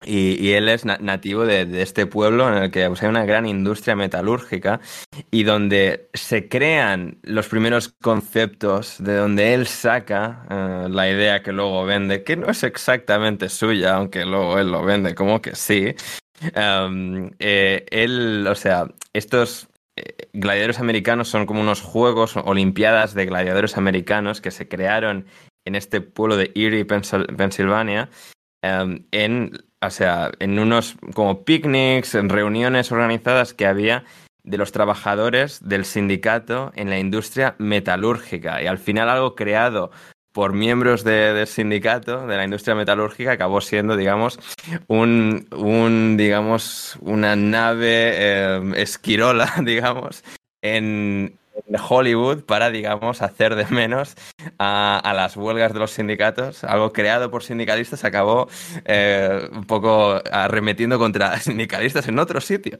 y, él es na- nativo de, de este pueblo en el que pues, hay una gran industria metalúrgica y donde se crean los primeros conceptos, de donde él saca eh, la idea que luego vende, que no es exactamente suya, aunque luego él lo vende como que sí. Em, eh, él, o sea, estos eh, gladiadores americanos son como unos juegos, olimpiadas de gladiadores americanos que se crearon en este pueblo de Erie, Pensil- Pensilvania, em, en, o sea, en unos como picnics, en reuniones organizadas que había de los trabajadores del sindicato en la industria metalúrgica. Y al final algo creado por miembros de- del sindicato de la industria metalúrgica acabó siendo, digamos, un, un digamos, una nave eh, esquirola, [LAUGHS] digamos, en, en Hollywood para, digamos, hacer de menos a, las huelgas de los sindicatos. Algo creado por sindicalistas acabó eh, un poco arremetiendo contra [LAUGHS] sindicalistas en otro sitio.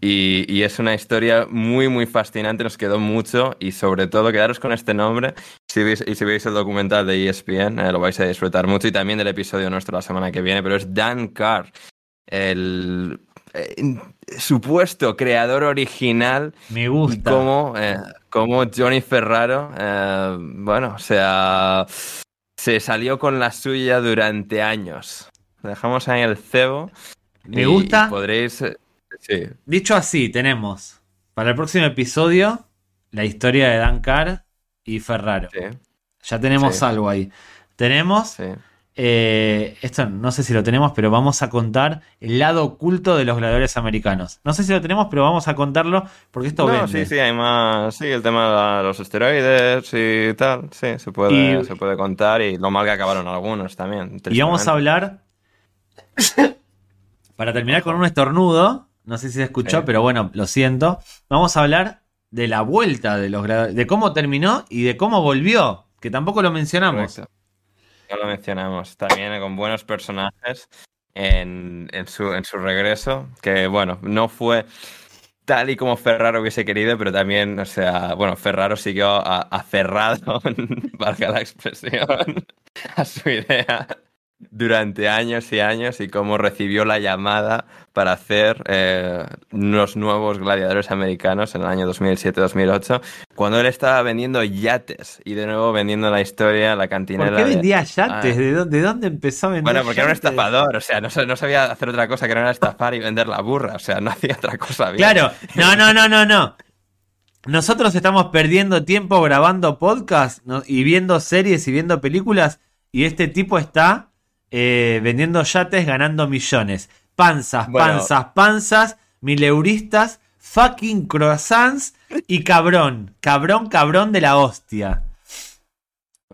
Y, es una historia muy, muy fascinante, nos quedó mucho y sobre todo quedaros con este nombre. Y si veis el documental de ESPN, eh, lo vais a disfrutar mucho y también del episodio nuestro la semana que viene, pero es Dan Carr, el eh, supuesto creador original Me gusta. cómo, eh, cómo Johnny Ferraro, eh, bueno, o sea, se salió con la suya durante años. Dejamos ahí el cebo. Me y gusta. podréis. Sí, Dicho así, tenemos para el próximo episodio la historia de Dan Carr y Ferraro. sí, Ya tenemos Sí. algo ahí. Tenemos, sí. Eh, esto no sé si lo tenemos, pero vamos a contar el lado oculto de los gladiadores americanos. No sé si lo tenemos, pero vamos a contarlo porque esto No, vende. sí, sí, hay más. Sí, el tema de los esteroides y tal. Sí, se puede, Y- se puede contar y lo mal que acabaron algunos también. Y vamos a hablar, para terminar con un estornudo, no sé si se escuchó, Sí. pero bueno, lo siento. Vamos a hablar de la vuelta de los de cómo terminó y de cómo volvió, que tampoco lo mencionamos. Correcto. No lo mencionamos. También con buenos personajes en, en su, en su regreso. Que bueno, no fue tal y como Ferraro hubiese querido, pero también, o sea, bueno, Ferraro siguió aferrado, [LAUGHS] valga la expresión, [LAUGHS] a su idea durante años y años y cómo recibió la llamada para hacer eh, los nuevos gladiadores americanos en el año 2007-2008, cuando él estaba vendiendo yates y de nuevo vendiendo la historia, la cantinela. ¿Por qué de- vendía yates? Ah. ¿De, dónde, de dónde empezó a vender Bueno, porque era un yates? estafador, o sea, no, sa- no sabía hacer otra cosa que no era estafar y vender la burra, o sea, no [LAUGHS] hacía otra cosa bien. Claro, no, no, no, no, no. Nosotros estamos perdiendo tiempo grabando podcast ¿no? y viendo series y viendo películas y este tipo está eh, vendiendo yates ganando millones. Panzas, Bueno. panzas, panzas, mileuristas, fucking croissants y cabrón, cabrón, cabrón de la hostia.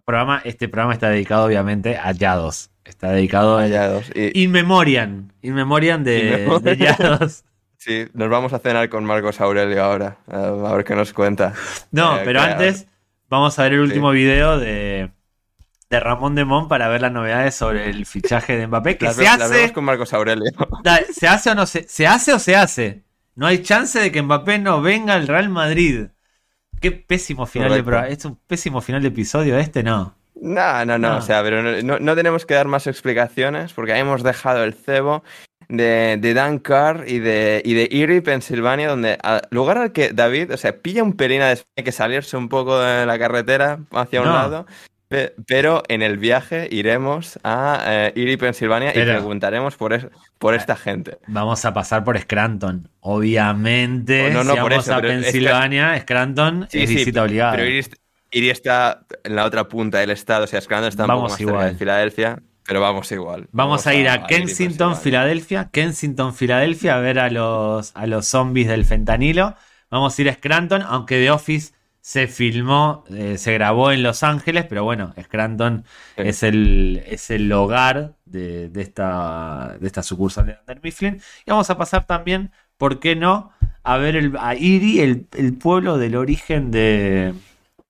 Programa, este programa está dedicado obviamente a Yados. Está dedicado a Vallados. Y, In Memoriam. In Memoriam In de, Memoriam. de Yados. [LAUGHS] sí, nos vamos a cenar con Marcos Aurelio ahora, a ver qué nos cuenta. No, Eh, pero antes vamos a ver el último video de, de Ramón Demón para ver las novedades sobre el fichaje de Mbappé. Que se hace. con Marcos Aurelio. [LAUGHS] ¿Se hace o no se, se hace o se hace? No hay chance de que Mbappé no venga al Real Madrid. Qué pésimo final de programa. Es un pésimo final de episodio este, no. No, no, no, No. o sea, pero no, no- no tenemos que dar más explicaciones porque ahí hemos dejado el cebo de, de Dan Carr y de, y de Erie, Pensilvania, donde al lugar al que David, o sea, pilla un pelín a hay que salirse un poco de la carretera hacia un lado, pe- pero en el viaje iremos a eh, Erie, Pensilvania y preguntaremos por, es- por esta gente. Vamos a pasar por Scranton. Obviamente, Oh, no, no, si por vamos eso, a pero es que- Pensilvania, Scranton Sí, es sí, visita obligada. Pero Erie, Erie está en la otra punta del estado, o sea, Scranton está un Vamos poco más cerca igual. de Filadelfia. pero vamos igual. Vamos, a ir a, Kensington, Filadelfia. Kensington, Filadelfia, a ver a los, a los zombies del fentanilo. Vamos a ir a Scranton, aunque The Office se filmó, eh, se grabó en Los Ángeles, pero bueno, Scranton es, el, es el hogar de, esta, de esta sucursal de Under Mifflin. Y vamos a pasar también, ¿por qué no? A ver el, a Erie, el, pueblo del origen de,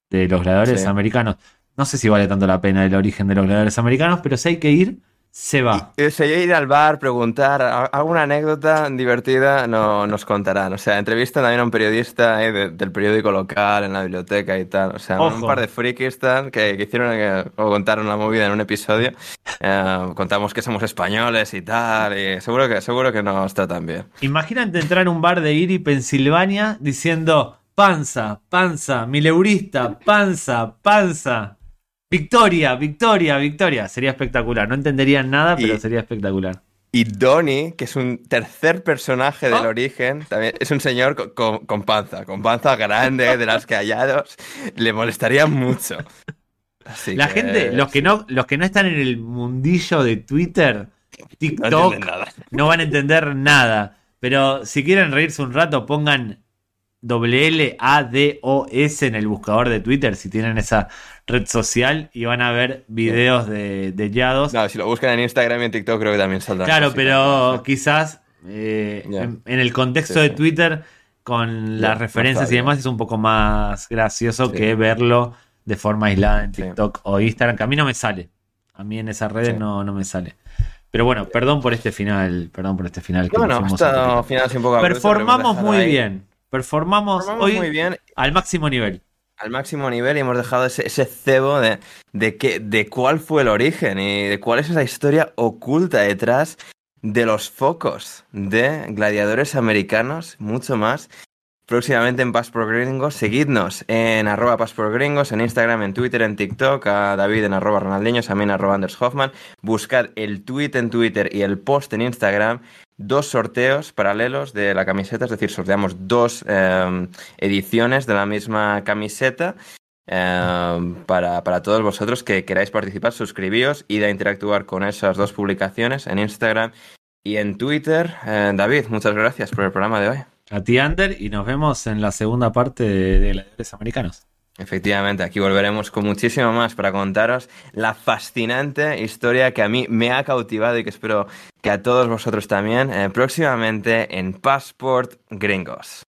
de los gladiadores americanos. No sé si vale tanto la pena el origen de los gladiadores americanos, pero si hay que ir, se va. Y, si ir al bar, preguntar, alguna anécdota divertida no, nos contarán. O sea, entrevistan también a un periodista eh, del periódico local en la biblioteca y tal. O sea, un par de frikis que, que, hicieron eh, o contaron la movida en un episodio. Eh, contamos que somos españoles y tal. Y seguro que, seguro que nos tratan bien. Imagínate entrar en un bar de Erie, Pensilvania, diciendo panza, panza, mileurista, panza, panza. Victoria, victoria, victoria. Sería espectacular. No entenderían nada, pero sería espectacular. Y Donnie, que es un tercer personaje del oh. origen, también es un señor con, panza, con panza grande, de las que hallados, le molestaría mucho. La gente, los que, no, los que no están en el mundillo de Twitter, TikTok, no van a entender nada. Pero si quieren reírse un rato, pongan W-L-A-D-O-S en el buscador de Twitter si tienen esa red social y van a ver videos de, de Yados. No, si lo buscan en Instagram y en TikTok creo que también saldrá. Claro, pero quizás eh, en, el contexto de Twitter con las referencias y demás es un poco más gracioso que verlo de forma aislada en TikTok o Instagram, que a mí no me sale. A mí en esas redes no, no me sale. Pero bueno, perdón por este final, perdón por este final. Que bueno, final un poco Performamos muy bien. Performamos, hoy muy bien. al máximo nivel. Al máximo nivel y hemos dejado ese, cebo de, de, que, de cuál fue el origen y de cuál es esa historia oculta detrás de los focos de gladiadores americanos, mucho más. Próximamente en Passport Gringos, seguidnos en arroba Passport Gringos, en Instagram, en Twitter, en TikTok, a David en arroba Ronaldeños, a mí en arroba Anders Hoffman. Buscad el tweet en Twitter y el post en Instagram dos sorteos paralelos de la camiseta, es decir, sorteamos dos em, ediciones de la misma camiseta. Em, para, todos vosotros que queráis participar, suscribíos y de interactuar con esas dos publicaciones en Instagram y en Twitter. Eh, David, muchas gracias por el programa de hoy. A ti, Ander, y nos vemos en la segunda parte de, de Gladiadores Americanos. Efectivamente, aquí volveremos con muchísimo más para contaros la fascinante historia que a mí me ha cautivado y que espero que a todos vosotros también eh, próximamente en Passport Gringos.